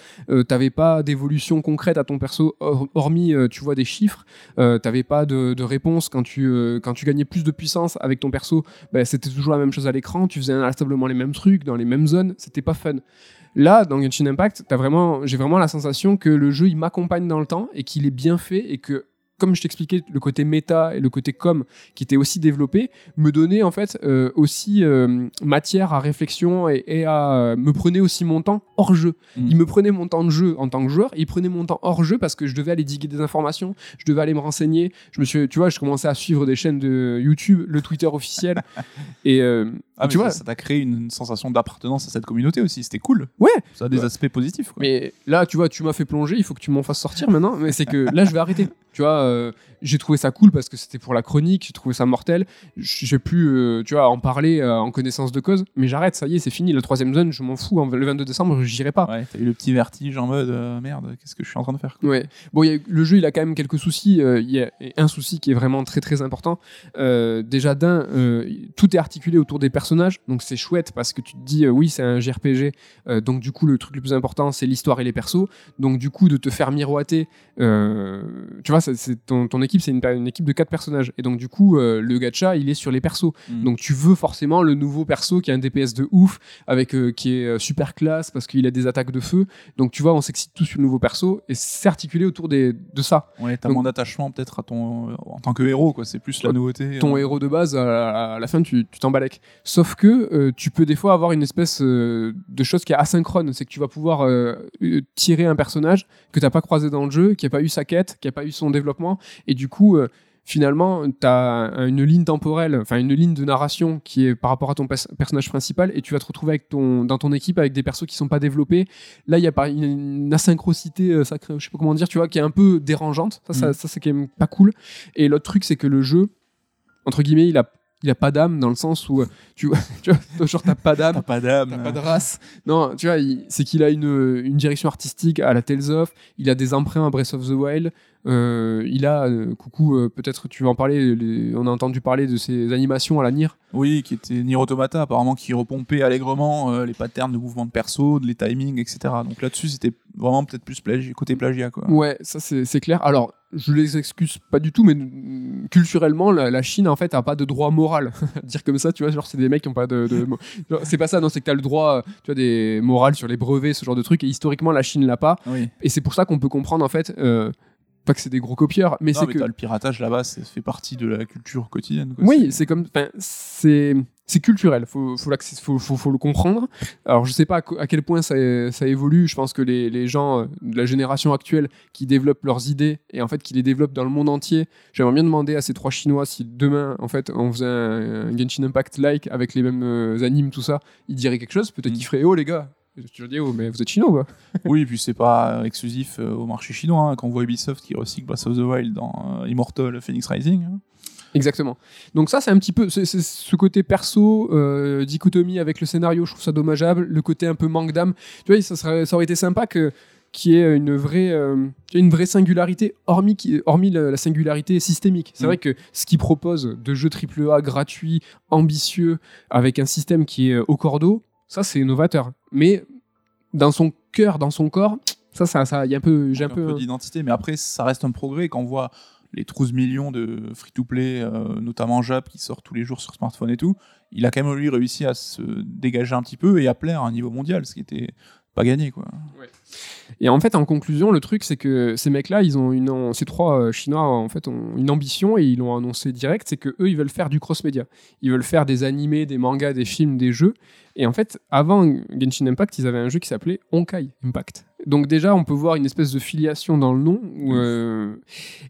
S1: T'avais pas d'évolution concrète à ton perso, hormis, tu vois, des chiffres. T'avais pas de, de, réponse quand tu, quand tu gagnais plus de puissance avec ton perso. Ben, c'était toujours la même chose à l'écran, tu faisais inlassablement les mêmes trucs dans les mêmes zones, c'était pas fun. Là, dans Genshin Impact, as vraiment, j'ai vraiment la sensation que le jeu il m'accompagne dans le temps et qu'il est bien fait et que comme je t'expliquais, le côté méta et le côté com qui était aussi développé, me donnait en fait euh, aussi euh, matière à réflexion et, à euh, me prenait aussi mon temps hors jeu. Mm. Il me prenait mon temps de jeu en tant que joueur, il prenait mon temps hors jeu parce que je devais aller diguer des informations, je devais aller me renseigner. Je me suis, tu vois, je commençais à suivre des chaînes de YouTube, le Twitter officiel [laughs] et
S2: ah, tu vois, ça t'a créé une sensation d'appartenance à cette communauté aussi. C'était cool.
S1: Ouais.
S2: Ça a des aspects positifs.
S1: Mais là, tu vois, tu m'as fait plonger. Il faut que tu m'en fasses sortir maintenant. Mais c'est que là, je vais arrêter. [laughs] Tu vois, euh, j'ai trouvé ça cool parce que c'était pour la chronique, j'ai trouvé ça mortel. J'ai pu, euh, tu vois, en parler euh, en connaissance de cause, mais j'arrête, ça y est, c'est fini. La troisième zone, je m'en fous. Le 22 décembre, j'irai pas.
S2: Ouais, t'as eu le petit vertige en mode merde, qu'est-ce que je suis en train de faire
S1: Ouais. Bon, le jeu, il a quand même quelques soucis. Il y a un souci qui est vraiment très très important. déjà d'un, tout est articulé autour des personnages, donc c'est chouette parce que tu te dis, oui, c'est un JRPG, donc du coup, le truc le plus important, c'est l'histoire et les persos. Donc du coup, de te faire miroiter, tu vois, c'est ton, ton, c'est une, une, équipe de quatre personnages. Et donc, du coup, euh, le gacha, il est sur les persos. Mm. Donc, tu veux forcément le nouveau perso qui a un DPS de ouf, avec, euh, qui est euh, super classe parce qu'il a des attaques de feu. Donc, tu vois, on s'excite tous sur le nouveau perso et c'est articulé autour des, de ça.
S2: Ouais, t'as moins d'attachement peut-être à ton, en tant que héros, quoi. C'est plus la nouveauté.
S1: Ton héros de base, à, la fin, tu t'en balèques. Sauf que tu peux des fois avoir une espèce de chose qui est asynchrone. C'est que tu vas pouvoir tirer un personnage que t'as pas croisé dans le jeu, qui a pas eu sa quête, qui a pas eu son développement. Et du coup, euh, finalement, tu as une ligne temporelle, enfin une ligne de narration qui est par rapport à ton personnage principal, et tu vas te retrouver avec ton, dans ton équipe avec des persos qui sont pas développés. Là, il y a une, une euh, sacrée, je sais pas comment dire, tu vois, qui est un peu dérangeante. Ça, ça, mm. ça c'est quand même pas cool. Et l'autre truc, c'est que le jeu, entre guillemets, il a il a pas d'âme dans le sens où euh, tu vois, [laughs] tu vois genre t'as pas d'âme,
S2: t'as pas d'âme,
S1: t'as pas de race. Non, tu vois, c'est qu'il a une, une direction artistique à la Tales of, il a des emprunts à Breath of the Wild, euh, il a, euh, coucou, euh, peut-être tu vas en parler, on a entendu parler de ses animations à la Nier.
S2: Oui, qui était Nier Automata, apparemment, qui repompait allègrement les patterns de mouvement de perso, les timings, etc. Donc là-dessus, c'était vraiment peut-être plus côté plagiat. Quoi.
S1: Ouais, ça c'est clair. Alors, je les excuse pas du tout, mais culturellement, la, Chine, en fait, a pas de droit moral. [laughs] Dire comme ça, tu vois, genre, c'est des mecs qui ont pas de. c'est pas ça, non, c'est que tu as le droit, tu vois, des morales sur les brevets, ce genre de trucs, et historiquement, la Chine l'a pas. Et c'est pour ça qu'on peut comprendre, en fait, pas que c'est des gros copieurs, mais c'est que
S2: le piratage là-bas, ça fait partie de la culture quotidienne.
S1: Oui, c'est comme, c'est c'est culturel, faut faut, faut, faut, le comprendre. Alors je sais pas à quel point ça, ça évolue. Je pense que les, les, gens euh, de la génération actuelle qui développent leurs idées et en fait qui les développent dans le monde entier, j'aimerais bien demander à ces trois Chinois si demain en fait on faisait un, Genshin Impact like avec les mêmes euh, animes tout ça, ils diraient quelque chose. Peut-être mm. qu'ils feraient oh les gars, tu dis, oh, mais vous êtes chinois, quoi. [laughs]
S2: oui, et puis c'est pas exclusif euh, au marché chinois. Hein, quand on voit Ubisoft qui recycle Breath of the Wild dans euh, Immortal Phoenix Rising. Hein.
S1: Exactement. Donc ça, c'est un petit peu c'est- c'est ce côté perso, euh, dichotomie avec le scénario, je trouve ça dommageable. Le côté un peu manque d'âme. Tu vois, ça, serait, ça aurait été sympa que qu'il y ait une vraie, euh, une vraie singularité, hormis, qui- hormis la, la singularité systémique. C'est
S2: Mm.
S1: vrai que ce qu'ils proposent de jeux AAA gratuits, ambitieux, avec un système qui est au cordeau, ça c'est novateur. Mais dans son cœur, dans son corps, ça, ça, ça, il y a un peu, j'ai un
S2: Donc,
S1: peu.
S2: d'identité, mais après, ça reste un progrès quand on voit les 12 millions de free-to-play, euh, notamment Jap, qui sort tous les jours sur smartphone et tout. Il a quand même, lui, réussi à se dégager un petit peu et à plaire à un niveau mondial, ce qui était pas gagné, quoi.
S1: Et en fait, en conclusion, le truc, c'est que ces mecs-là, ils ont une, ces trois euh, Chinois, en fait, ont une ambition et ils l'ont annoncé direct, c'est que eux, ils veulent faire du cross-média. Ils veulent faire des animés, des mangas, des films, des jeux. Et en fait, avant Genshin Impact, ils avaient un jeu qui s'appelait Honkai Impact. Donc déjà, on peut voir une espèce de filiation dans le nom. où, euh,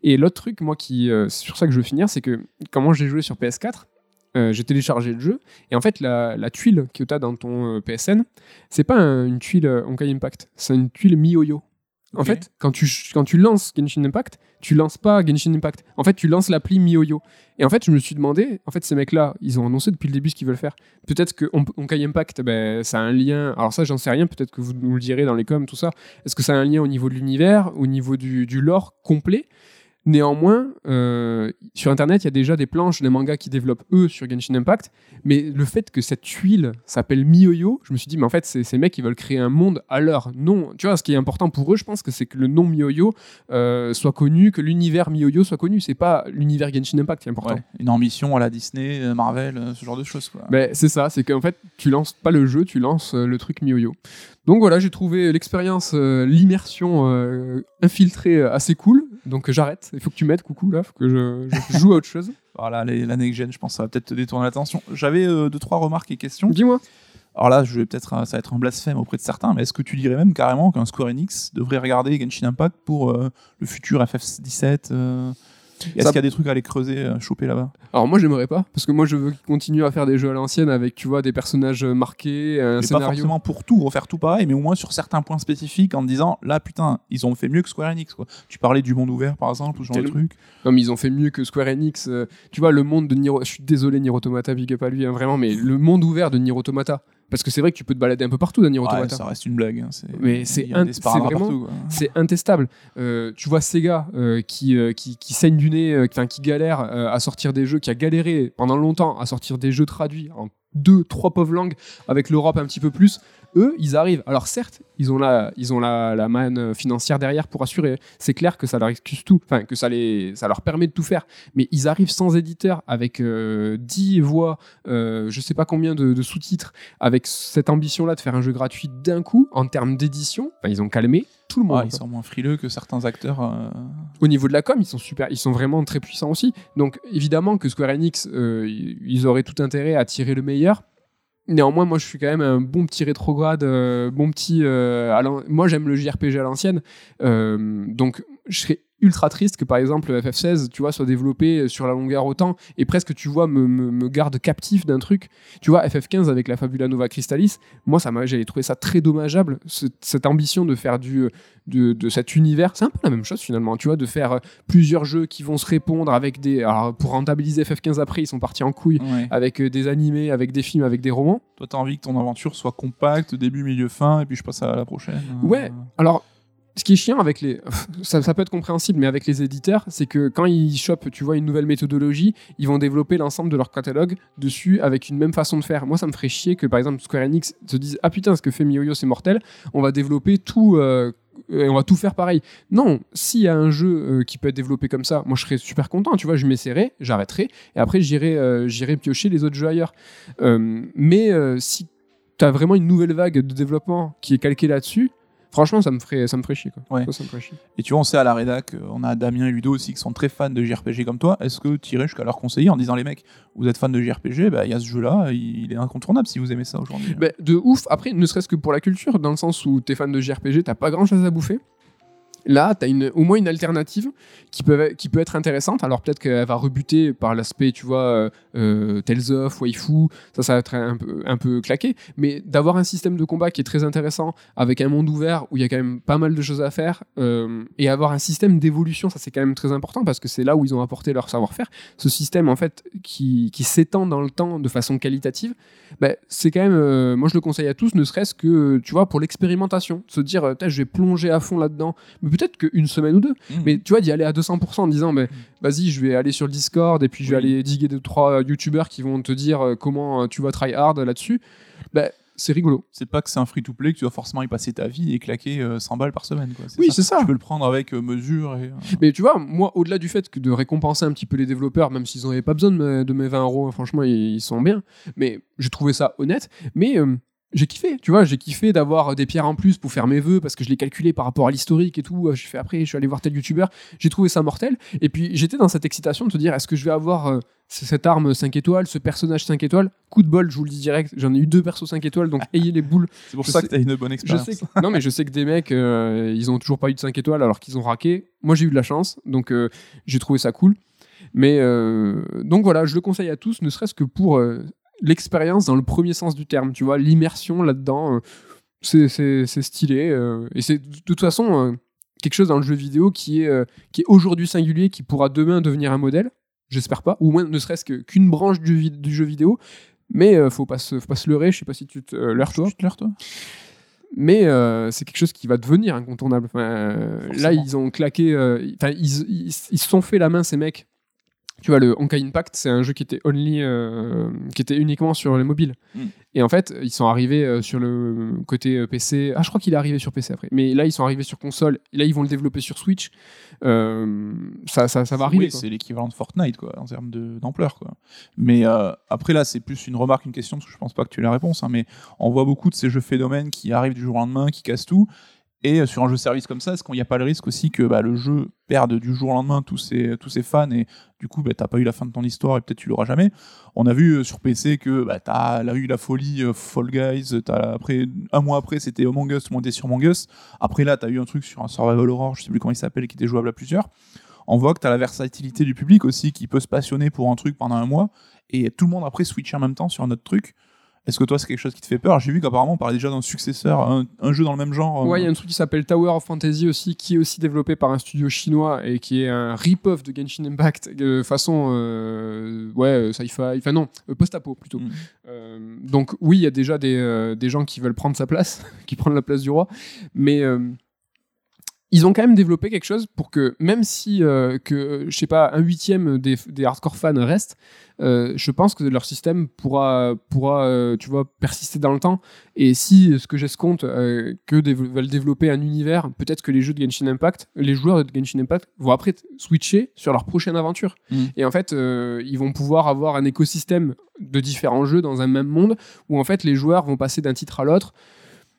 S1: Et l'autre truc, moi, qui, euh, c'est sur ça que je veux finir, c'est que comment j'ai joué sur PS4, euh, j'ai téléchargé le jeu. Et en fait la, la tuile que tu as dans ton euh, PSN c'est pas un- une tuile euh, Honkai Impact. C'est une tuile MiYoYo. En fait quand tu, quand tu lances Genshin Impact tu lances pas Genshin Impact. En fait tu lances l'appli MiYoYo. Et en fait je me suis demandé en fait ces mecs là ils ont annoncé depuis le début ce qu'ils veulent faire. Peut-être que Hon- Honkai Impact ben, ça a un lien. Alors ça j'en sais rien. Peut-être que vous nous le direz dans les coms tout ça. Est-ce que ça a un lien au niveau de l'univers au niveau du, du lore complet? Néanmoins, euh, sur Internet, il y a déjà des planches, des mangas qui développent eux sur Genshin Impact. Mais le fait que cette tuile s'appelle MiYoYo, je me suis dit, mais en fait, c'est- ces mecs, ils veulent créer un monde à leur nom. Tu vois, ce qui est important pour eux, je pense que c'est que le nom MiYoYo euh, soit connu, que l'univers MiYoYo soit connu. C'est pas l'univers Genshin Impact qui est important.
S2: Ouais, une ambition à la Disney, euh, Marvel, euh, ce genre de choses, quoi.
S1: Ben, c'est ça, c'est qu'en fait, tu lances pas le jeu, tu lances le truc MiYoYo. Donc voilà, j'ai trouvé l'expérience, euh, l'immersion infiltrée assez cool. Donc j'arrête, il faut que tu m'aides, coucou, là, faut que je, je joue à autre chose. [laughs]
S2: Voilà, les- la next gen, je pense, ça va peut-être te détourner l'attention. J'avais euh, deux, trois remarques et questions.
S1: Dis-moi.
S2: Alors là, je vais peut-être, euh, ça va être un blasphème auprès de certains, mais est-ce que tu dirais même carrément qu'un Square Enix devrait regarder Genshin Impact pour euh, le futur FF17 euh, Est-ce
S1: Ça-
S2: qu'il y a des trucs à aller creuser, euh, choper là-bas?
S1: Alors moi j'aimerais pas, parce que moi je veux qu'ils continuent à faire des jeux à l'ancienne avec, tu vois, des personnages euh, marqués, un
S2: Mais pas
S1: scénario.
S2: forcément pour tout, refaire tout pareil, mais au moins sur certains points spécifiques en te disant là, putain, ils ont fait mieux que Square Enix. Quoi. Tu parlais du monde ouvert par exemple, ou ce genre de truc.
S1: Non mais ils ont fait mieux que Square Enix. euh, tu vois, le monde de Nier... Je suis désolé Nier Automata, big up à lui, hein, vraiment, mais le monde ouvert de Nier Automata. Parce que c'est vrai que tu peux te balader un peu partout dans Nier
S2: Ouais,
S1: Automata.
S2: ça reste une blague. hein,
S1: Mais c'est
S2: sparadraps
S1: c'est vraiment- intestable. Euh, tu vois Sega euh, qui, euh, qui, qui saigne du nez, qui galère à sortir des jeux, qui a galéré pendant longtemps à sortir des jeux traduits en deux, trois pauvres langues avec l'Europe un petit peu plus. Eux, ils arrivent. Alors certes, ils ont la, ils ont la, manne financière derrière pour assurer. C'est clair que ça leur excuse tout, enfin que ça les, ça leur permet de tout faire. Mais ils arrivent sans éditeur, avec euh, 10 voix, euh, je sais pas combien de, sous-titres, avec cette ambition-là de faire un jeu gratuit d'un coup en termes d'édition. Ils ont calmé tout le monde.
S2: Ils sont moins frileux que certains acteurs. euh,
S1: Au niveau de la com, ils sont super, ils sont vraiment très puissants aussi. Donc évidemment que Square Enix, euh, ils auraient tout intérêt à tirer le meilleur. Néanmoins, moi, je suis quand même un bon petit rétrograde, euh, bon petit. moi, j'aime le JRPG à l'ancienne, donc je serais ultra triste que par exemple le FF16, tu vois, soit développé sur la longueur autant et presque, tu vois, me, me, me garde captif d'un truc. Tu vois, FF15 avec la Fabula Nova Crystallis, moi, ça m'a, j'avais trouvé ça très dommageable, ce- cette ambition de faire du, de, de cet univers. C'est un peu la même chose finalement, tu vois, de faire euh, plusieurs jeux qui vont se répondre avec des. Alors, pour rentabiliser FF15 après, ils sont partis en couille
S2: ouais.
S1: avec euh, des animés, avec des films, avec des romans.
S2: Toi, t'as envie que ton aventure soit compacte, début, milieu, fin, et puis je passe à la prochaine.
S1: Ouais. Alors, ce qui est chiant avec les. Ça, peut être compréhensible, mais avec les éditeurs, c'est que quand ils chopent, tu vois, une nouvelle méthodologie, ils vont développer l'ensemble de leur catalogue dessus avec une même façon de faire. Moi, ça me ferait chier que, par exemple, Square Enix se dise Ah putain, ce que fait MiYoYo, c'est mortel, on va développer tout. euh, et on va tout faire pareil. Non, s'il y a un jeu euh, qui peut être développé comme ça, moi je serais super content, tu vois, je m'essaierai, j'arrêterai, et après j'irai euh, piocher les autres jeux ailleurs. Mais si tu as vraiment une nouvelle vague de développement qui est calquée là-dessus, franchement, ça me ferait, ça me ferait chier. Quoi.
S2: Ouais.
S1: Ça, ça me ferait chier.
S2: Et tu vois, on sait à la rédac, euh, on a Damien et Ludo aussi qui sont très fans de JRPG comme toi. Est-ce que tu irais jusqu'à leur conseiller en disant les mecs, vous êtes fans de JRPG, bah, il y a ce jeu-là, il est incontournable si vous aimez ça aujourd'hui.
S1: Ben, de ouf, après, ne serait-ce que pour la culture, dans le sens où t'es fan de JRPG, t'as pas grand chose à bouffer. Là, tu as une, au moins une alternative qui peut, qui peut être intéressante. Alors peut-être qu'elle va rebuter par l'aspect, tu vois, euh, euh, Tales of, Waifu, ça, ça va être un peu, un peu claqué. Mais d'avoir un système de combat qui est très intéressant, avec un monde ouvert où il y a quand même pas mal de choses à faire, euh, et avoir un système d'évolution, ça c'est quand même très important parce que c'est là où ils ont apporté leur savoir-faire. Ce système, en fait, qui, qui s'étend dans le temps de façon qualitative, bah, c'est quand même, euh, moi je le conseille à tous, ne serait-ce que, tu vois, pour l'expérimentation. Se dire, je vais plonger à fond là-dedans. Peut-être qu'une semaine ou deux.
S2: Mmh.
S1: Mais tu vois, d'y aller à 200% en disant, mais vas-y, je vais aller sur le Discord et puis je vais
S2: Oui.
S1: aller diguer deux, trois youtubeurs qui vont te dire euh, comment euh, tu vas try hard là-dessus. Bah, c'est rigolo.
S2: C'est pas que c'est un free-to-play que tu dois forcément y passer ta vie et claquer euh, 100 balles par semaine. Quoi.
S1: Oui, c'est ça.
S2: Tu peux le prendre avec euh, mesure. Et, euh,
S1: Mais tu vois, moi, au-delà du fait que de récompenser un petit peu les développeurs, même s'ils n'avaient pas besoin de, me- de mes 20 euros, hein, franchement, ils, ils sont bien. Mais j'ai trouvé ça honnête. Mais euh, j'ai kiffé, tu vois, j'ai kiffé d'avoir des pierres en plus pour faire mes vœux parce que je l'ai calculé par rapport à l'historique et tout. J'ai fait après, je suis allé voir tel youtubeur. J'ai trouvé ça mortel. Et puis j'étais dans cette excitation de te dire, est-ce que je vais avoir euh, cette arme 5 étoiles, ce personnage 5 étoiles? Coup de bol, je vous le dis direct, j'en ai eu deux persos 5 étoiles, donc [laughs] ayez les boules.
S2: C'est pour
S1: Je
S2: ça
S1: sais-
S2: que t'as une bonne
S1: Je
S2: expérience.
S1: sais que- non, mais je sais que des mecs, euh, ils ont toujours pas eu de 5 étoiles alors qu'ils ont raqué. Moi, j'ai eu de la chance, donc euh, j'ai trouvé ça cool. Mais euh, donc voilà, je le conseille à tous, ne serait-ce que pour euh, l'expérience dans le premier sens du terme, tu vois, l'immersion là-dedans, euh, c'est- stylé. euh, et c'est de toute façon euh, quelque chose dans le jeu vidéo qui est, qui est aujourd'hui singulier, qui pourra demain devenir un modèle, j'espère pas, ou moins ne serait-ce qu'une branche du, jeu vidéo. Mais euh, faut, pas se, faut pas se leurrer, je sais pas si tu te euh, leurres toi
S2: Tu te leurres, toi
S1: mais euh, c'est quelque chose qui va devenir incontournable. Enfin, là, ils ont claqué, enfin, ils se sont fait la main ces mecs. Tu vois, le Honkai Impact, c'est un jeu qui était only, euh, qui était uniquement sur les mobiles.
S2: Mm.
S1: Et en fait, ils sont arrivés euh, sur le côté euh, PC. Ah, je crois qu'il est arrivé sur PC après. Mais là, ils sont arrivés sur console. Là, ils vont le développer sur Switch. Euh, ça, ça, ça va arriver.
S2: Oui, c'est l'équivalent de Fortnite quoi, en termes d'ampleur. quoi. Mais après là, c'est plus une remarque, une question, parce que je pense pas que tu aies la réponse. hein, mais on voit beaucoup de ces jeux phénomènes qui arrivent du jour au lendemain, qui cassent tout. Et euh, sur un jeu service comme ça, est-ce qu'il n'y a pas le risque aussi que bah, le jeu perde du jour au lendemain tous ses, fans et du coup, bah, t'as pas eu la fin de ton histoire et peut-être tu l'auras jamais? On a vu euh, sur PC que bah, t'as eu la folie euh, Fall Guys, t'as, après, un mois après c'était Among Us, tout le monde était sur Among Us. Après là, t'as eu un truc sur un Survival Horror, je sais plus comment il s'appelle, qui était jouable à plusieurs on voit que tu as la versatilité du public aussi qui peut se passionner pour un truc pendant un mois et tout le monde après switcher en même temps sur un autre truc. Est-ce que toi c'est quelque chose qui te fait peur? J'ai vu qu'apparemment on parlait déjà d'un successeur, un, un jeu dans le même genre.
S1: Ouais, il y a
S2: euh,
S1: un truc qui s'appelle Tower of Fantasy aussi, qui est aussi développé par un studio chinois et qui est un rip-off de Genshin Impact, de façon euh, ouais, euh, sci-fi, enfin non, euh, post-apo plutôt.
S2: Mm.
S1: Euh, donc oui, il y a déjà des, euh, des gens qui veulent prendre sa place, [laughs] qui prennent la place du roi, mais euh, ils ont quand même développé quelque chose pour que même si euh, que je sais pas un huitième des, des hardcore fans restent, euh, je pense que leur système pourra pourra euh, tu vois persister dans le temps et si ce que j'escompte que dév- veulent développer un univers, peut-être que les jeux de Genshin Impact, les joueurs de Genshin Impact vont après switcher sur leur prochaine aventure.
S2: Mm.
S1: Et en fait, ils vont pouvoir avoir un écosystème de différents jeux dans un même monde où en fait les joueurs vont passer d'un titre à l'autre.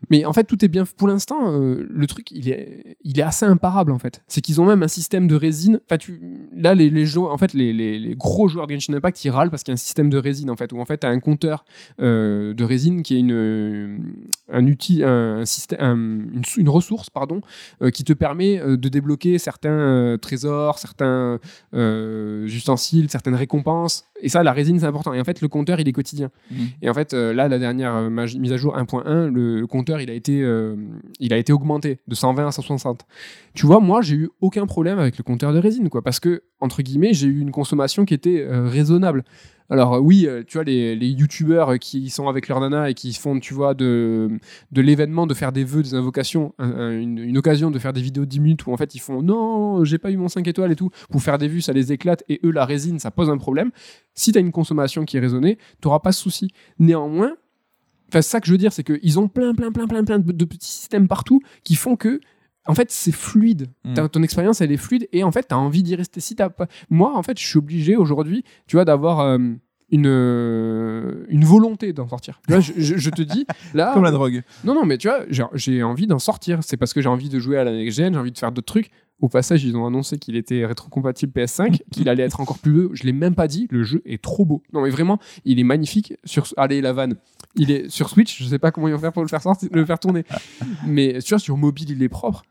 S1: Mais en fait, tout est bien. Pour l'instant, euh, le truc, il est, il est assez imparable en fait. C'est qu'ils ont même un système de résine. Enfin, tu, là, les, les joueurs, en fait, les, les- les gros joueurs de Genshin Impact, ils râlent parce qu'il y a un système de résine en fait, où en fait, t'as un compteur euh, de résine qui est une, un outil, un, système, un- une, sou- une ressource, pardon, euh, qui te permet euh, de débloquer certains euh, trésors, certains euh, ustensiles, certaines récompenses. Et ça, la résine, c'est important. Et en fait, le compteur, il est quotidien.
S2: Mhm.
S1: Et en fait, euh, là, la dernière euh, mise à jour 1.1, le, le compteur, il a, été, euh, il a été augmenté de 120 à 160. Tu vois, moi, j'ai eu aucun problème avec le compteur de résine, quoi, parce que, entre guillemets, j'ai eu une consommation qui était euh, raisonnable. Alors oui, euh, tu vois, les, les youtubeurs qui sont avec leur nana et qui font, tu vois, de, de l'événement, de faire des vœux, des invocations, un- un- une, une occasion de faire des vidéos de 10 minutes où en fait ils font non, j'ai pas eu mon 5 étoiles et tout, pour faire des vues, ça les éclate et eux, la résine, ça pose un problème. Si tu as une consommation qui est raisonnée, tu pas ce souci. Néanmoins, Enfin, ça que je veux dire, c'est qu'ils ont plein, plein, plein, plein, plein de, de petits systèmes partout qui font que, en fait, c'est fluide.
S2: Mm.
S1: Ton expérience, elle est fluide et en fait, tu as envie d'y rester. Si t'as pas... Moi, en fait, je suis obligé aujourd'hui, tu vois, d'avoir euh, une, euh, une volonté d'en sortir. Tu vois, je, je- je te dis, là. [laughs]
S2: Comme la drogue.
S1: Non, non, mais tu vois, j'ai- j'ai envie d'en sortir. C'est parce que j'ai envie de jouer à la next gen, j'ai envie de faire d'autres trucs. Au passage, ils ont annoncé qu'il était rétrocompatible PS5, [laughs] qu'il allait être encore plus beau. Je l'ai même pas dit. Le jeu est trop beau. Non, mais vraiment, il est magnifique. Sur, allez, la vanne. Il est sur Switch. Je sais pas comment ils vont faire pour le faire sortir, le faire tourner. [laughs] Mais tu vois, sur mobile, il est propre.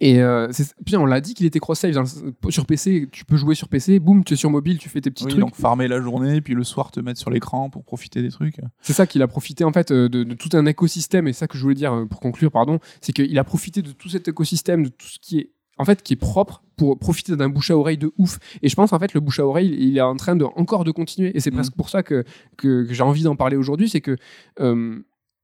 S1: Et euh, puis on l'a dit qu'il était cross-save sur PC. Tu peux jouer sur PC, boum, tu es sur mobile, tu fais tes petits
S2: Oui,
S1: trucs.
S2: donc farmer la journée, puis le soir te mettre sur l'écran pour profiter des trucs.
S1: C'est ça qu'il a profité en fait euh, de, de tout un écosystème. Et ça que je voulais dire euh, pour conclure, pardon, c'est qu'il a profité de tout cet écosystème, de tout ce qui est en fait qui est propre pour profiter d'un bouche à oreille de ouf. Et je pense en fait le bouche à oreille, il est en train de encore de continuer. Et c'est
S2: Mhm.
S1: presque pour ça que, que, que j'ai envie d'en parler aujourd'hui, c'est que euh,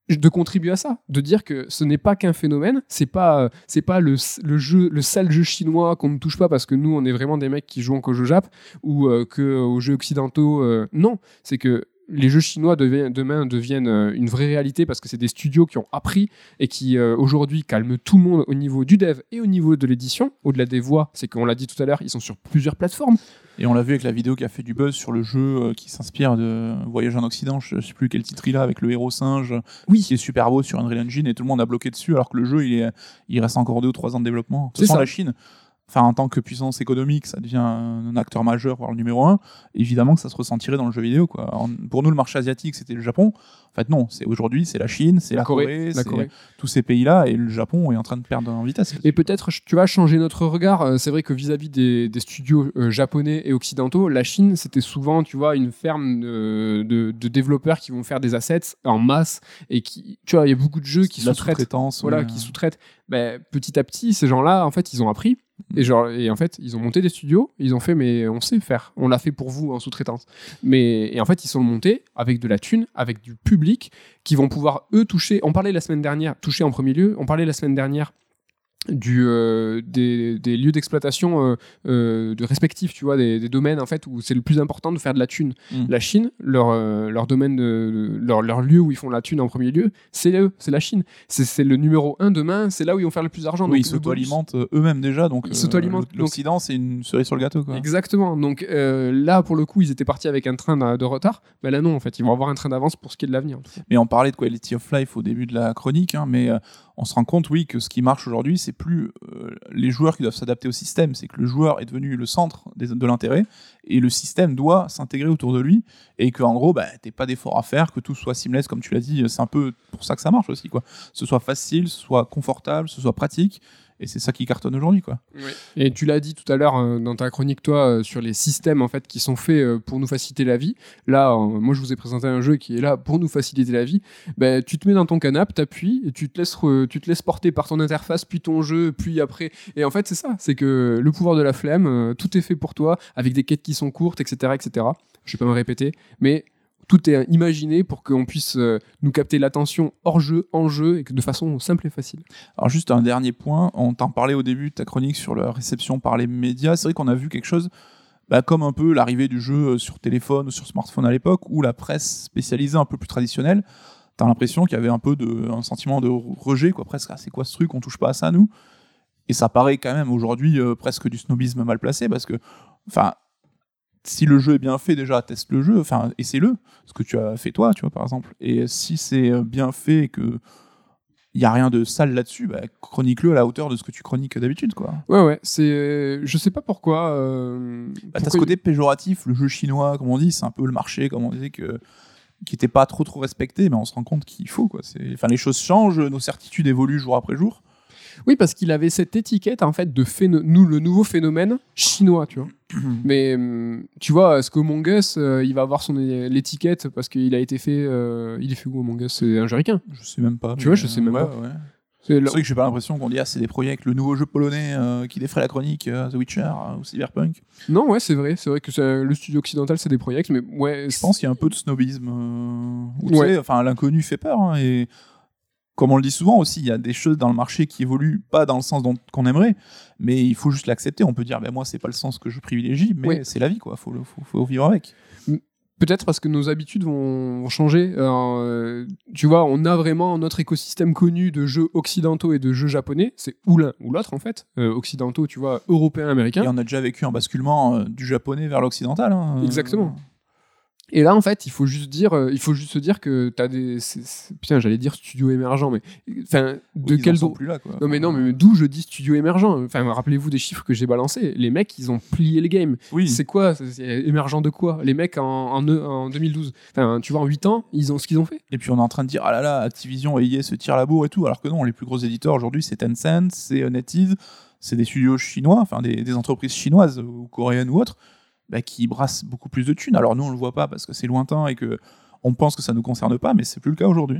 S1: de contribuer à ça, de dire que ce n'est pas qu'un phénomène, c'est pas euh, c'est pas le, le jeu le sale jeu chinois qu'on ne touche pas parce que nous on est vraiment des mecs qui jouent qu'au jeu Jap ou euh, que aux jeux occidentaux. euh, non, c'est que les jeux chinois deviennent- demain deviennent euh, une vraie réalité parce que c'est des studios qui ont appris et qui euh, aujourd'hui calment tout le monde au niveau du dev et au niveau de l'édition. Au-delà des voix, c'est qu'on l'a dit tout à l'heure, ils sont sur plusieurs plateformes.
S2: Et on l'a vu avec la vidéo qui a fait du buzz sur le jeu euh, qui s'inspire de Voyage en Occident, je sais plus quel titre il a, avec le héros singe,
S1: Oui,
S2: qui est super beau sur Unreal Engine, et tout le monde a bloqué dessus, alors que le jeu, il, est, il reste encore deux ou trois ans de développement.
S1: C'est ça.
S2: la Chine, enfin, en tant que puissance économique, ça devient un acteur majeur, voire le numéro un. Évidemment que ça se ressentirait dans le jeu vidéo. Quoi. En- pour nous, le marché asiatique, c'était le Japon. En fait, non, c'est aujourd'hui, c'est la Chine, c'est la, Corée,
S1: la Corée.
S2: tous ces pays-là, et le Japon est en train de perdre en vitesse.
S1: Et peut-être, tu vas changer notre regard. Euh, C'est vrai que vis-à-vis des, des studios euh, japonais et occidentaux, la Chine, c'était souvent, tu vois, une ferme de, de- de développeurs qui vont faire des assets en masse et qui, tu vois, il y a beaucoup de jeux qui sous-traitent. Voilà,
S2: ouais.
S1: qui sous-traitent. Ben, petit à petit, ces gens-là, en fait, ils ont appris. Et, genre, et en fait, ils ont monté des studios. Ils ont fait, mais on sait faire. On l'a fait pour vous en sous-traitance. Mais et en fait, ils sont montés avec de la thune, avec du public, qui vont pouvoir eux toucher. On parlait la semaine dernière, toucher en premier lieu. On parlait la semaine dernière du, euh, des, des lieux d'exploitation euh, euh, de respectifs, tu vois, des, des domaines en fait où c'est le plus important de faire de la thune.
S2: Mm.
S1: La Chine, leur, leur domaine, de, leur, leur lieu où ils font la thune en premier lieu, c'est eux, c'est la Chine. C'est le numéro un demain, c'est là où ils vont faire le plus d'argent.
S2: Oui, ils s'auto-alimentent eux-mêmes déjà, donc l'Occident, c'est une cerise sur le gâteau. Quoi.
S1: Exactement. Donc là, pour le coup, ils étaient partis avec un train de, de retard. Mais là, non, en fait, ils vont avoir un train d'avance pour ce qui est de l'avenir.
S2: Mais on parlait de Quality of Life au début de la chronique, hein, mais on se rend compte, oui, que ce qui marche aujourd'hui, c'est plus euh, les joueurs qui doivent s'adapter au système, c'est que le joueur est devenu le centre de l'intérêt et le système doit s'intégrer autour de lui et que en gros, bah, t'es pas d'effort à faire, que tout soit seamless, comme tu l'as dit, c'est un peu pour ça que ça marche aussi, quoi. Ce soit facile, ce soit confortable, ce soit pratique. Et c'est ça qui cartonne aujourd'hui, quoi.
S1: Et tu l'as dit tout à l'heure euh, dans ta chronique, toi, euh, sur les systèmes en fait qui sont faits euh, pour nous faciliter la vie. Là, euh, moi, je vous ai présenté un jeu qui est là pour nous faciliter la vie. Ben, tu te mets dans ton canapé, t'appuies, et tu te laisses, re- tu te laisses porter par ton interface, puis ton jeu, puis après. Et en fait, c'est ça, c'est que le pouvoir de la flemme, euh, tout est fait pour toi, avec des quêtes qui sont courtes, etc., etc. Je vais pas me répéter, mais tout est imaginé pour qu'on puisse euh, nous capter l'attention hors jeu, en jeu, et que de façon simple et facile.
S2: Alors juste un dernier point, on t'en parlait au début de ta chronique sur la réception par les médias. C'est vrai qu'on a vu quelque chose bah, comme un peu l'arrivée du jeu sur téléphone ou sur smartphone à l'époque, où la presse spécialisée un peu plus traditionnelle, t'as l'impression qu'il y avait un peu de, un sentiment de rejet, quoi, presque. Ah, c'est quoi ce truc? On touche pas à ça, nous? Et ça paraît quand même aujourd'hui euh, presque du snobisme mal placé, parce que, enfin, si le jeu est bien fait, déjà, teste le jeu, enfin, essaie-le, ce que tu as fait toi, tu vois, par exemple. Et si c'est euh, bien fait et que il y a rien de sale là-dessus, bah, chronique-le à la hauteur de ce que tu chroniques d'habitude, quoi.
S1: Ouais, ouais, c'est. je sais pas pourquoi. euh,
S2: Bah, t'as ce côté péjoratif, le jeu chinois, comme on dit, c'est un peu le marché, comme on disait, que, qui n'était pas trop trop respecté, mais on se rend compte qu'il faut. Quoi. Enfin, les choses changent, nos certitudes évoluent jour après jour.
S1: Oui, parce qu'il avait cette étiquette en fait de nous le nouveau phénomène chinois, tu vois. [clears throat] Mais hum, tu vois, est-ce qu'Among Us, euh, il va avoir son l'étiquette parce qu'il a été fait, euh, il est fait où Among Us? C'est un juricain.
S2: Je sais même pas.
S1: Tu vois, je sais même
S2: ouais,
S1: pas.
S2: ouais.
S1: C'est
S2: vrai que j'ai pas l'impression qu'on dit ah, c'est des projets avec le nouveau jeu polonais euh, qui défraie la chronique, euh, The Witcher euh, ou Cyberpunk.
S1: Non, ouais, c'est vrai, c'est vrai que le studio occidental c'est des projets, mais ouais,
S2: Je pense qu'il y a un peu de snobisme. euh, où, tu
S1: Ouais.
S2: sais, enfin, l'inconnu fait peur. hein, et comme on le dit souvent aussi, il y a des choses dans le marché qui évoluent pas dans le sens qu'on aimerait, mais il faut juste l'accepter. On peut dire, ben moi, c'est pas le sens que je privilégie, mais c'est la vie, quoi. Faut, le- faut, faut vivre avec.
S1: Peut-être parce que nos habitudes vont, vont changer. Euh, tu vois, on a vraiment notre écosystème connu de jeux occidentaux et de jeux japonais. C'est ou l'un ou l'autre en fait. Euh, occidentaux, tu vois, européens, américains.
S2: Et on a déjà vécu un basculement euh, du japonais vers l'occidental. hein.
S1: Exactement. Et là, en fait, il faut juste dire, euh, il faut juste se dire que t'as des, c'est- c'est- putain, j'allais dire studio émergent, mais enfin, de quel
S2: sont plus là quoi.
S1: Non mais non, mais d'où je dis studio émergent? Enfin, rappelez-vous des chiffres que j'ai balancés. Les mecs, ils ont plié le game.
S2: Oui.
S1: C'est quoi? C'est- c'est émergent de quoi? Les mecs en, en, en 2012. Enfin, tu vois, en 8 ans, ils ont ce qu'ils ont fait.
S2: Et puis on est en train de dire ah là là, Activision et EA se tirent la bourre et tout, alors que non, les plus gros éditeurs aujourd'hui c'est Tencent, c'est euh, NetEase, c'est des studios chinois, enfin des, des entreprises chinoises ou coréennes ou autres, bah, qui brassent beaucoup plus de thunes. Alors nous on le voit pas parce que c'est lointain et que on pense que ça nous concerne pas, mais c'est plus le cas aujourd'hui.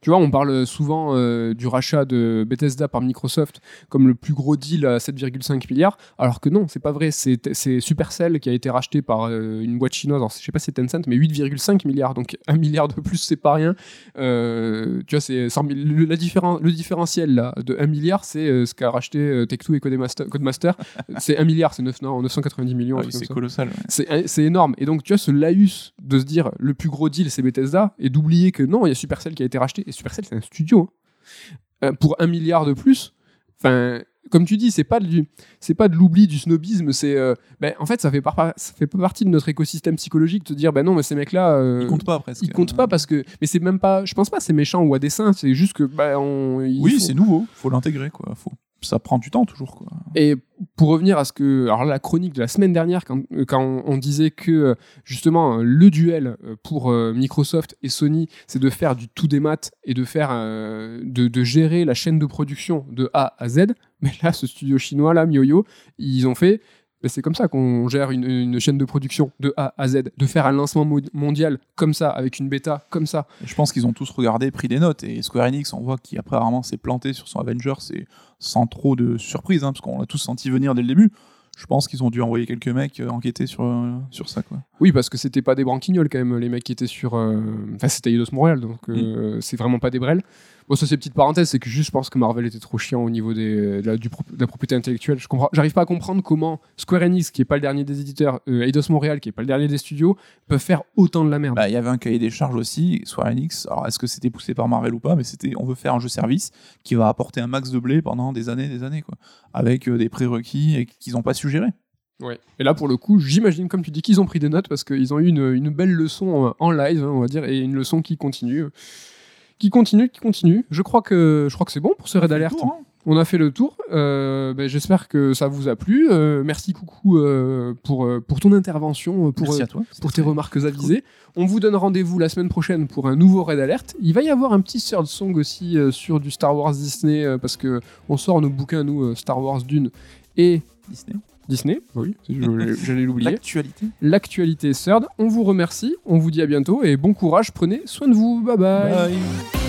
S1: Tu vois, on parle souvent euh, du rachat de Bethesda par Microsoft comme le plus gros deal à 7,5 milliards, alors que non, c'est pas vrai. C'est Supercell qui a été racheté par euh, une boîte chinoise. Alors, je sais pas si c'est Tencent, mais 8,5 milliards. Donc un milliard de plus, c'est pas rien. Euh, tu vois, c'est 100 000 le, la différen- le différentiel là de 1 milliard, c'est euh, ce qu'a racheté euh, Tech2 et Codemaster. Codemaster. [laughs] c'est 1 milliard, c'est 9, non, 990 millions.
S2: Ah oui, c'est colossal. ouais.
S1: C'est c'est énorme. Et donc, tu as ce laïus de se dire le plus gros deal, c'est Bethesda, et d'oublier que non, il y a Supercell qui a été racheté. Et Supercell, c'est un studio. hein. Euh, pour un milliard de plus, enfin, comme tu dis, c'est pas du, c'est pas de l'oubli, du snobisme. C'est, euh, ben, en fait, ça fait, pas, ça fait pas partie de notre écosystème psychologique de te dire, ben non, mais ces mecs-là, euh,
S2: Ils comptent pas presque.
S1: ils comptent pas parce que, mais c'est même pas, je pense pas, c'est méchant ou à dessein. C'est juste que, ben, on,
S2: Oui,
S1: faut-
S2: c'est nouveau, faut l'intégrer quoi. Faut... Ça prend du temps toujours.
S1: Et pour revenir à ce que. Alors, la chronique de la semaine dernière, quand, euh, on, disait que euh, justement euh, le duel pour Microsoft et Sony, c'est de faire du tout des maths et de faire. de, de gérer la chaîne de production de A à Z. [laughs] Mais là, ce studio chinois, là, MioYo, ils ont fait. C'est comme ça qu'on gère une, une chaîne de production de A à Z. De faire un lancement mo- mondial comme ça, avec une bêta comme ça.
S2: Et je pense qu'ils ont tous regardé, pris des notes. Et Square Enix, on voit qu'il apparemment s'est planté sur son Avengers et sans trop de surprise, hein, parce qu'on l'a tous senti venir dès le début. Je pense qu'ils ont dû envoyer quelques mecs euh, enquêter sur, euh, sur ça. Quoi.
S1: Oui, parce que c'était pas des branquignoles quand même, les mecs qui étaient sur. euh, Enfin, c'était Eidos Montréal, donc euh, c'est vraiment pas des brels. Bon, ça c'est petite parenthèse, c'est que juste je pense que Marvel était trop chiant au niveau des, de, la, du pro- de la propriété intellectuelle. Je comprends, j'arrive pas à comprendre comment Square Enix, qui est pas le dernier des éditeurs, euh, Eidos Montréal, qui est pas le dernier des studios, peuvent faire autant de la merde.
S2: Bah, Il y avait un cahier des charges aussi, Square Enix. Alors, est-ce que c'était poussé par Marvel ou pas Mais c'était on veut faire un jeu service qui va apporter un max de blé pendant des années des années, quoi. Avec euh, des prérequis et qu'ils n'ont pas su gérer.
S1: Ouais. Et là, pour le coup, j'imagine, comme tu dis, qu'ils ont pris des notes parce qu'ils ont eu une, une belle leçon en live, hein, on va dire, et une leçon qui continue. Qui continue, qui continue. Je crois que, je crois que c'est bon pour ce raid alerte.
S2: tour, hein.
S1: On a fait le tour. Euh, ben, J'espère que ça vous a plu. Euh, merci coucou euh, pour, pour ton intervention, pour,
S2: Merci à toi.
S1: pour tes remarques avisées. On vous donne rendez-vous la semaine prochaine pour un nouveau raid alerte. Il va y avoir un petit third song aussi euh, sur du Star Wars Disney euh, parce que on sort nos bouquins nous euh, Star Wars Dune et
S2: Disney.
S1: Disney. Oui, [laughs] j'allais l'oublier.
S2: L'actualité.
S1: L'actualité Third. On vous remercie. On vous dit à bientôt et bon courage. Prenez soin de vous. bye. bye.
S2: Bye.